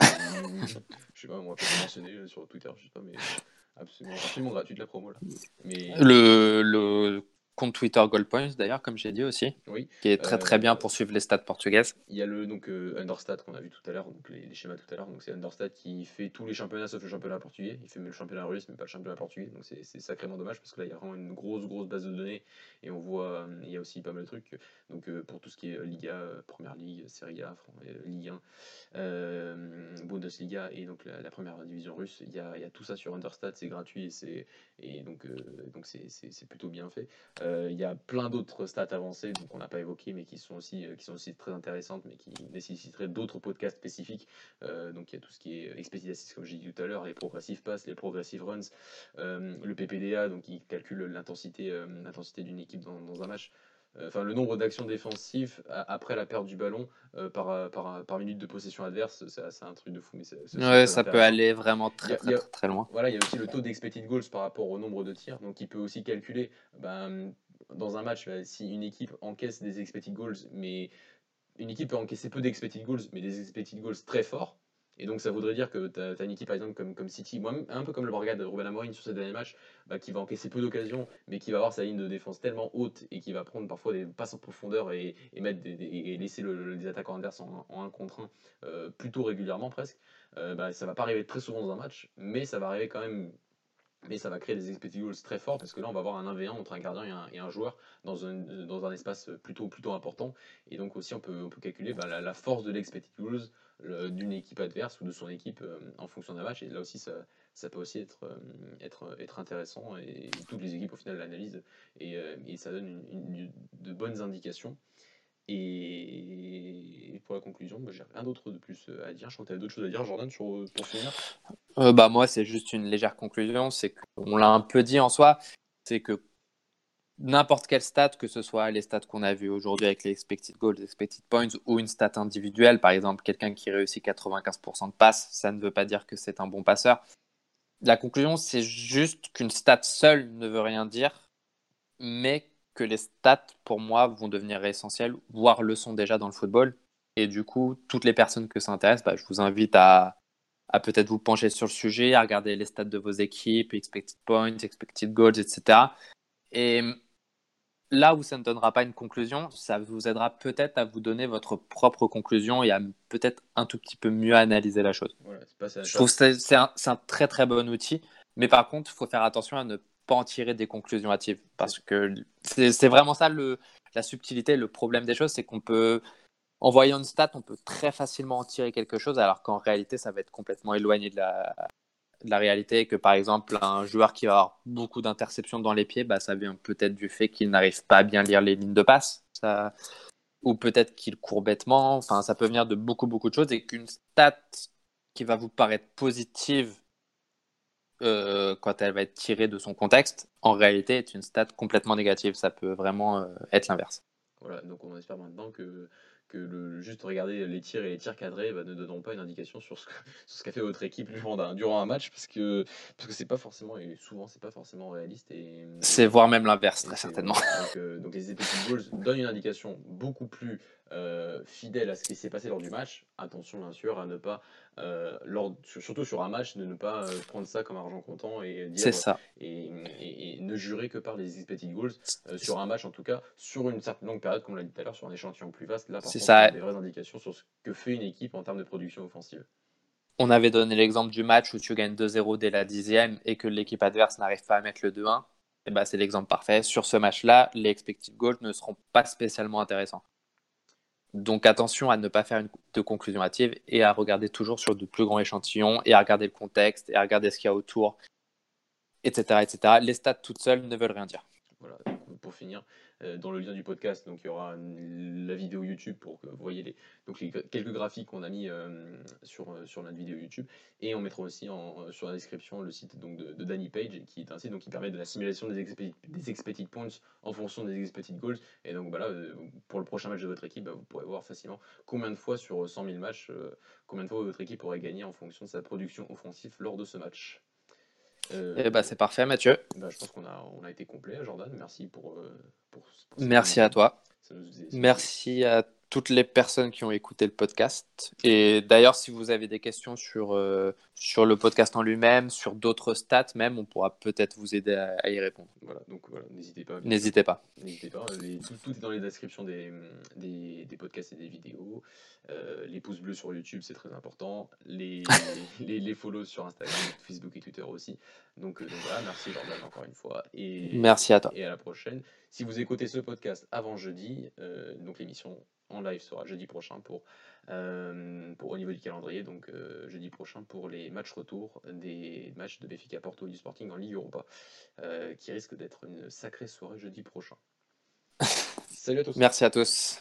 [SPEAKER 1] je sais pas, on va peut mentionner sur Twitter, je sais pas, mais absolument, absolument gratuite la promo là. Mais...
[SPEAKER 2] Le, le compte Twitter Goldpoints d'ailleurs, comme j'ai dit aussi,
[SPEAKER 1] oui.
[SPEAKER 2] qui est très très bien euh, pour suivre les stats portugaises.
[SPEAKER 1] Il y a le donc euh, Understat qu'on a vu tout à l'heure, donc les, schémas tout à l'heure. Donc c'est Understat qui fait tous les championnats sauf le championnat portugais. Il fait le championnat russe mais pas le championnat portugais. Donc c'est sacrément dommage parce que là il y a vraiment une grosse grosse base de données et on voit euh, il y a aussi pas mal de trucs. Donc pour tout ce qui est Liga, Première Ligue, Serie A, Ligue 1, Bundesliga et donc la, première division russe, il y, a, il y a tout ça sur Understat, c'est gratuit et c'est et donc donc c'est plutôt bien fait. Euh, il y a plein d'autres stats avancées qu'on n'a pas évoquées, mais qui sont, aussi, euh, qui sont aussi très intéressantes, mais qui nécessiteraient d'autres podcasts spécifiques. Euh, donc il y a tout ce qui est expected assist, comme j'ai dit tout à l'heure, les progressive passes, les progressive runs, le PPDA, donc qui calcule l'intensité d'une équipe dans, un match. Enfin le nombre d'actions défensives après la perte du ballon par, par, par, minute de possession adverse, c'est un truc de fou.
[SPEAKER 2] Mais ouais, ça peut aller vraiment très, très, très, loin.
[SPEAKER 1] Voilà, il y a aussi le taux d'expected goals par rapport au nombre de tirs, donc il peut aussi calculer ben, dans un match si une équipe encaisse des expected goals, mais une équipe peut encaisser peu d'expected goals, mais des expected goals très forts. Et donc ça voudrait dire que tu équipe par exemple comme, City, un peu comme le Borgade de Ruben Amorim sur ces derniers matchs, bah, qui va encaisser peu d'occasions, mais qui va avoir sa ligne de défense tellement haute et qui va prendre parfois des passes en profondeur et, et mettre et laisser le, les attaquants adverses en, en 1 contre 1 euh, plutôt régulièrement presque. Euh, bah, ça va pas arriver très souvent dans un match, mais ça va arriver quand même mais ça va créer des expected goals très forts parce que là on va avoir un 1v1 entre un gardien et un, joueur dans un, dans un espace plutôt, plutôt important et donc aussi on peut, on peut calculer bah, la, force de l'expected goals d'une équipe adverse ou de son équipe euh, en fonction d'un match et là aussi ça, ça peut aussi être, euh, être, être intéressant et toutes les équipes au final l'analysent et, euh, et, ça donne une, de bonnes indications et pour la conclusion, j'ai rien d'autre de plus à dire. Je crois que tu avais d'autres choses à dire, Jordan, sur, pour finir.
[SPEAKER 2] Euh, bah, moi, c'est juste une légère conclusion. C'est qu'on l'a un peu dit en soi. C'est que n'importe quelle stat, que ce soit les stats qu'on a vues aujourd'hui avec les expected goals, expected points ou une stat individuelle, par exemple, quelqu'un qui réussit 95% de passes, ça ne veut pas dire que c'est un bon passeur. La conclusion, c'est juste qu'une stat seule ne veut rien dire, mais que les stats, pour moi, vont devenir essentielles, voire le sont déjà dans le football. Et du coup, toutes les personnes que ça intéresse, bah, je vous invite à, peut-être vous pencher sur le sujet, à regarder les stats de vos équipes, expected points, expected goals, etc. Et là où ça ne donnera pas une conclusion, ça vous aidera peut-être à vous donner votre propre conclusion et à peut-être un tout petit peu mieux analyser la chose. je trouve que c'est un, un, très très bon outil, mais par contre, il faut faire attention à ne pas en tirer des conclusions hâtives. Parce que c'est vraiment ça le, la subtilité, le problème des choses, c'est qu'on peut, en voyant une stat, on peut très facilement en tirer quelque chose, alors qu'en réalité, ça va être complètement éloigné de la, la réalité. Que par exemple, un joueur qui va avoir beaucoup d'interceptions dans les pieds, bah, ça vient peut-être du fait qu'il n'arrive pas à bien lire les lignes de passe. Ça... Ou peut-être qu'il court bêtement. Enfin, ça peut venir de beaucoup, beaucoup de choses. Et qu'une stat qui va vous paraître positive euh, quand elle va être tirée de son contexte, en réalité est une stat complètement négative. Ça peut vraiment euh, être l'inverse.
[SPEAKER 1] Voilà, donc on espère maintenant que que le, juste regarder les tirs et les tirs cadrés bah, ne donneront pas une indication sur ce, ce qu'a fait votre équipe durant un, durant un match parce que parce que c'est pas forcément et souvent c'est pas forcément réaliste et
[SPEAKER 2] c'est voire même l'inverse très certainement.
[SPEAKER 1] donc, euh, donc, les effective goals donnent une indication beaucoup plus euh, fidèle à ce qui s'est passé lors du match. Attention bien sûr à ne pas euh, lors, surtout sur un match de ne pas prendre ça comme argent comptant et dire
[SPEAKER 2] ça.
[SPEAKER 1] Et, ne jurer que par les expected goals sur un match en tout cas sur une certaine longue période comme on l'a dit tout à l'heure sur un échantillon plus vaste là par c'est ça. des vraies indications sur ce que fait une équipe en termes de production offensive.
[SPEAKER 2] On avait donné l'exemple du match où tu gagnes 2-0 dès la dixième et que l'équipe adverse n'arrive pas à mettre le 2-1. Et ben, c'est l'exemple parfait. Sur ce match-là, les expected goals ne seront pas spécialement intéressants. Donc attention à ne pas faire une, de conclusion hâtive et à regarder toujours sur de plus grands échantillons et à regarder le contexte et à regarder ce qu'il y a autour, etc., etc. Les stats toutes seules ne veulent rien dire.
[SPEAKER 1] Voilà, pour finir, euh, dans le lien du podcast. Donc il y aura la vidéo YouTube pour que vous voyez les, donc quelques graphiques qu'on a mis euh, sur, euh, sur notre vidéo YouTube. Et on mettra aussi en, sur la description le site donc, de, Danny Page, qui est un site donc, qui permet de la simulation des, des expected points en fonction des expected goals. Et donc voilà, pour le prochain match de votre équipe, bah, vous pourrez voir facilement combien de fois sur 100 000 matchs, combien de fois votre équipe aurait gagné en fonction de sa production offensive lors de ce match.
[SPEAKER 2] Euh, eh ben, c'est parfait, Mathieu.
[SPEAKER 1] Bah, je pense qu'on a, on a été complet, Jordan. Merci pour. Euh, pour,
[SPEAKER 2] Merci à toi. Merci à toutes les personnes qui ont écouté le podcast. Et d'ailleurs, si vous avez des questions sur, euh, sur le podcast en lui-même, sur d'autres stats même, on pourra peut-être vous aider à, y répondre.
[SPEAKER 1] Voilà, donc voilà, n'hésitez pas.
[SPEAKER 2] N'hésitez pas.
[SPEAKER 1] N'hésitez pas. tout, est dans les descriptions des, des, des podcasts et des vidéos. Euh, les pouces bleus sur YouTube, c'est très important. Les, les, les, follows sur Instagram, Facebook et Twitter aussi. Donc, euh, donc voilà, merci Jordan encore une fois. Et,
[SPEAKER 2] merci à toi.
[SPEAKER 1] Et à la prochaine. Si vous écoutez ce podcast avant jeudi, donc l'émission en live sera jeudi prochain pour, euh, pour au niveau du calendrier, donc euh, jeudi prochain pour les matchs retour des matchs de Béfica Porto du Sporting en Ligue Europa, euh, qui risque d'être une sacrée soirée jeudi prochain.
[SPEAKER 2] Salut à tous. Merci à tous.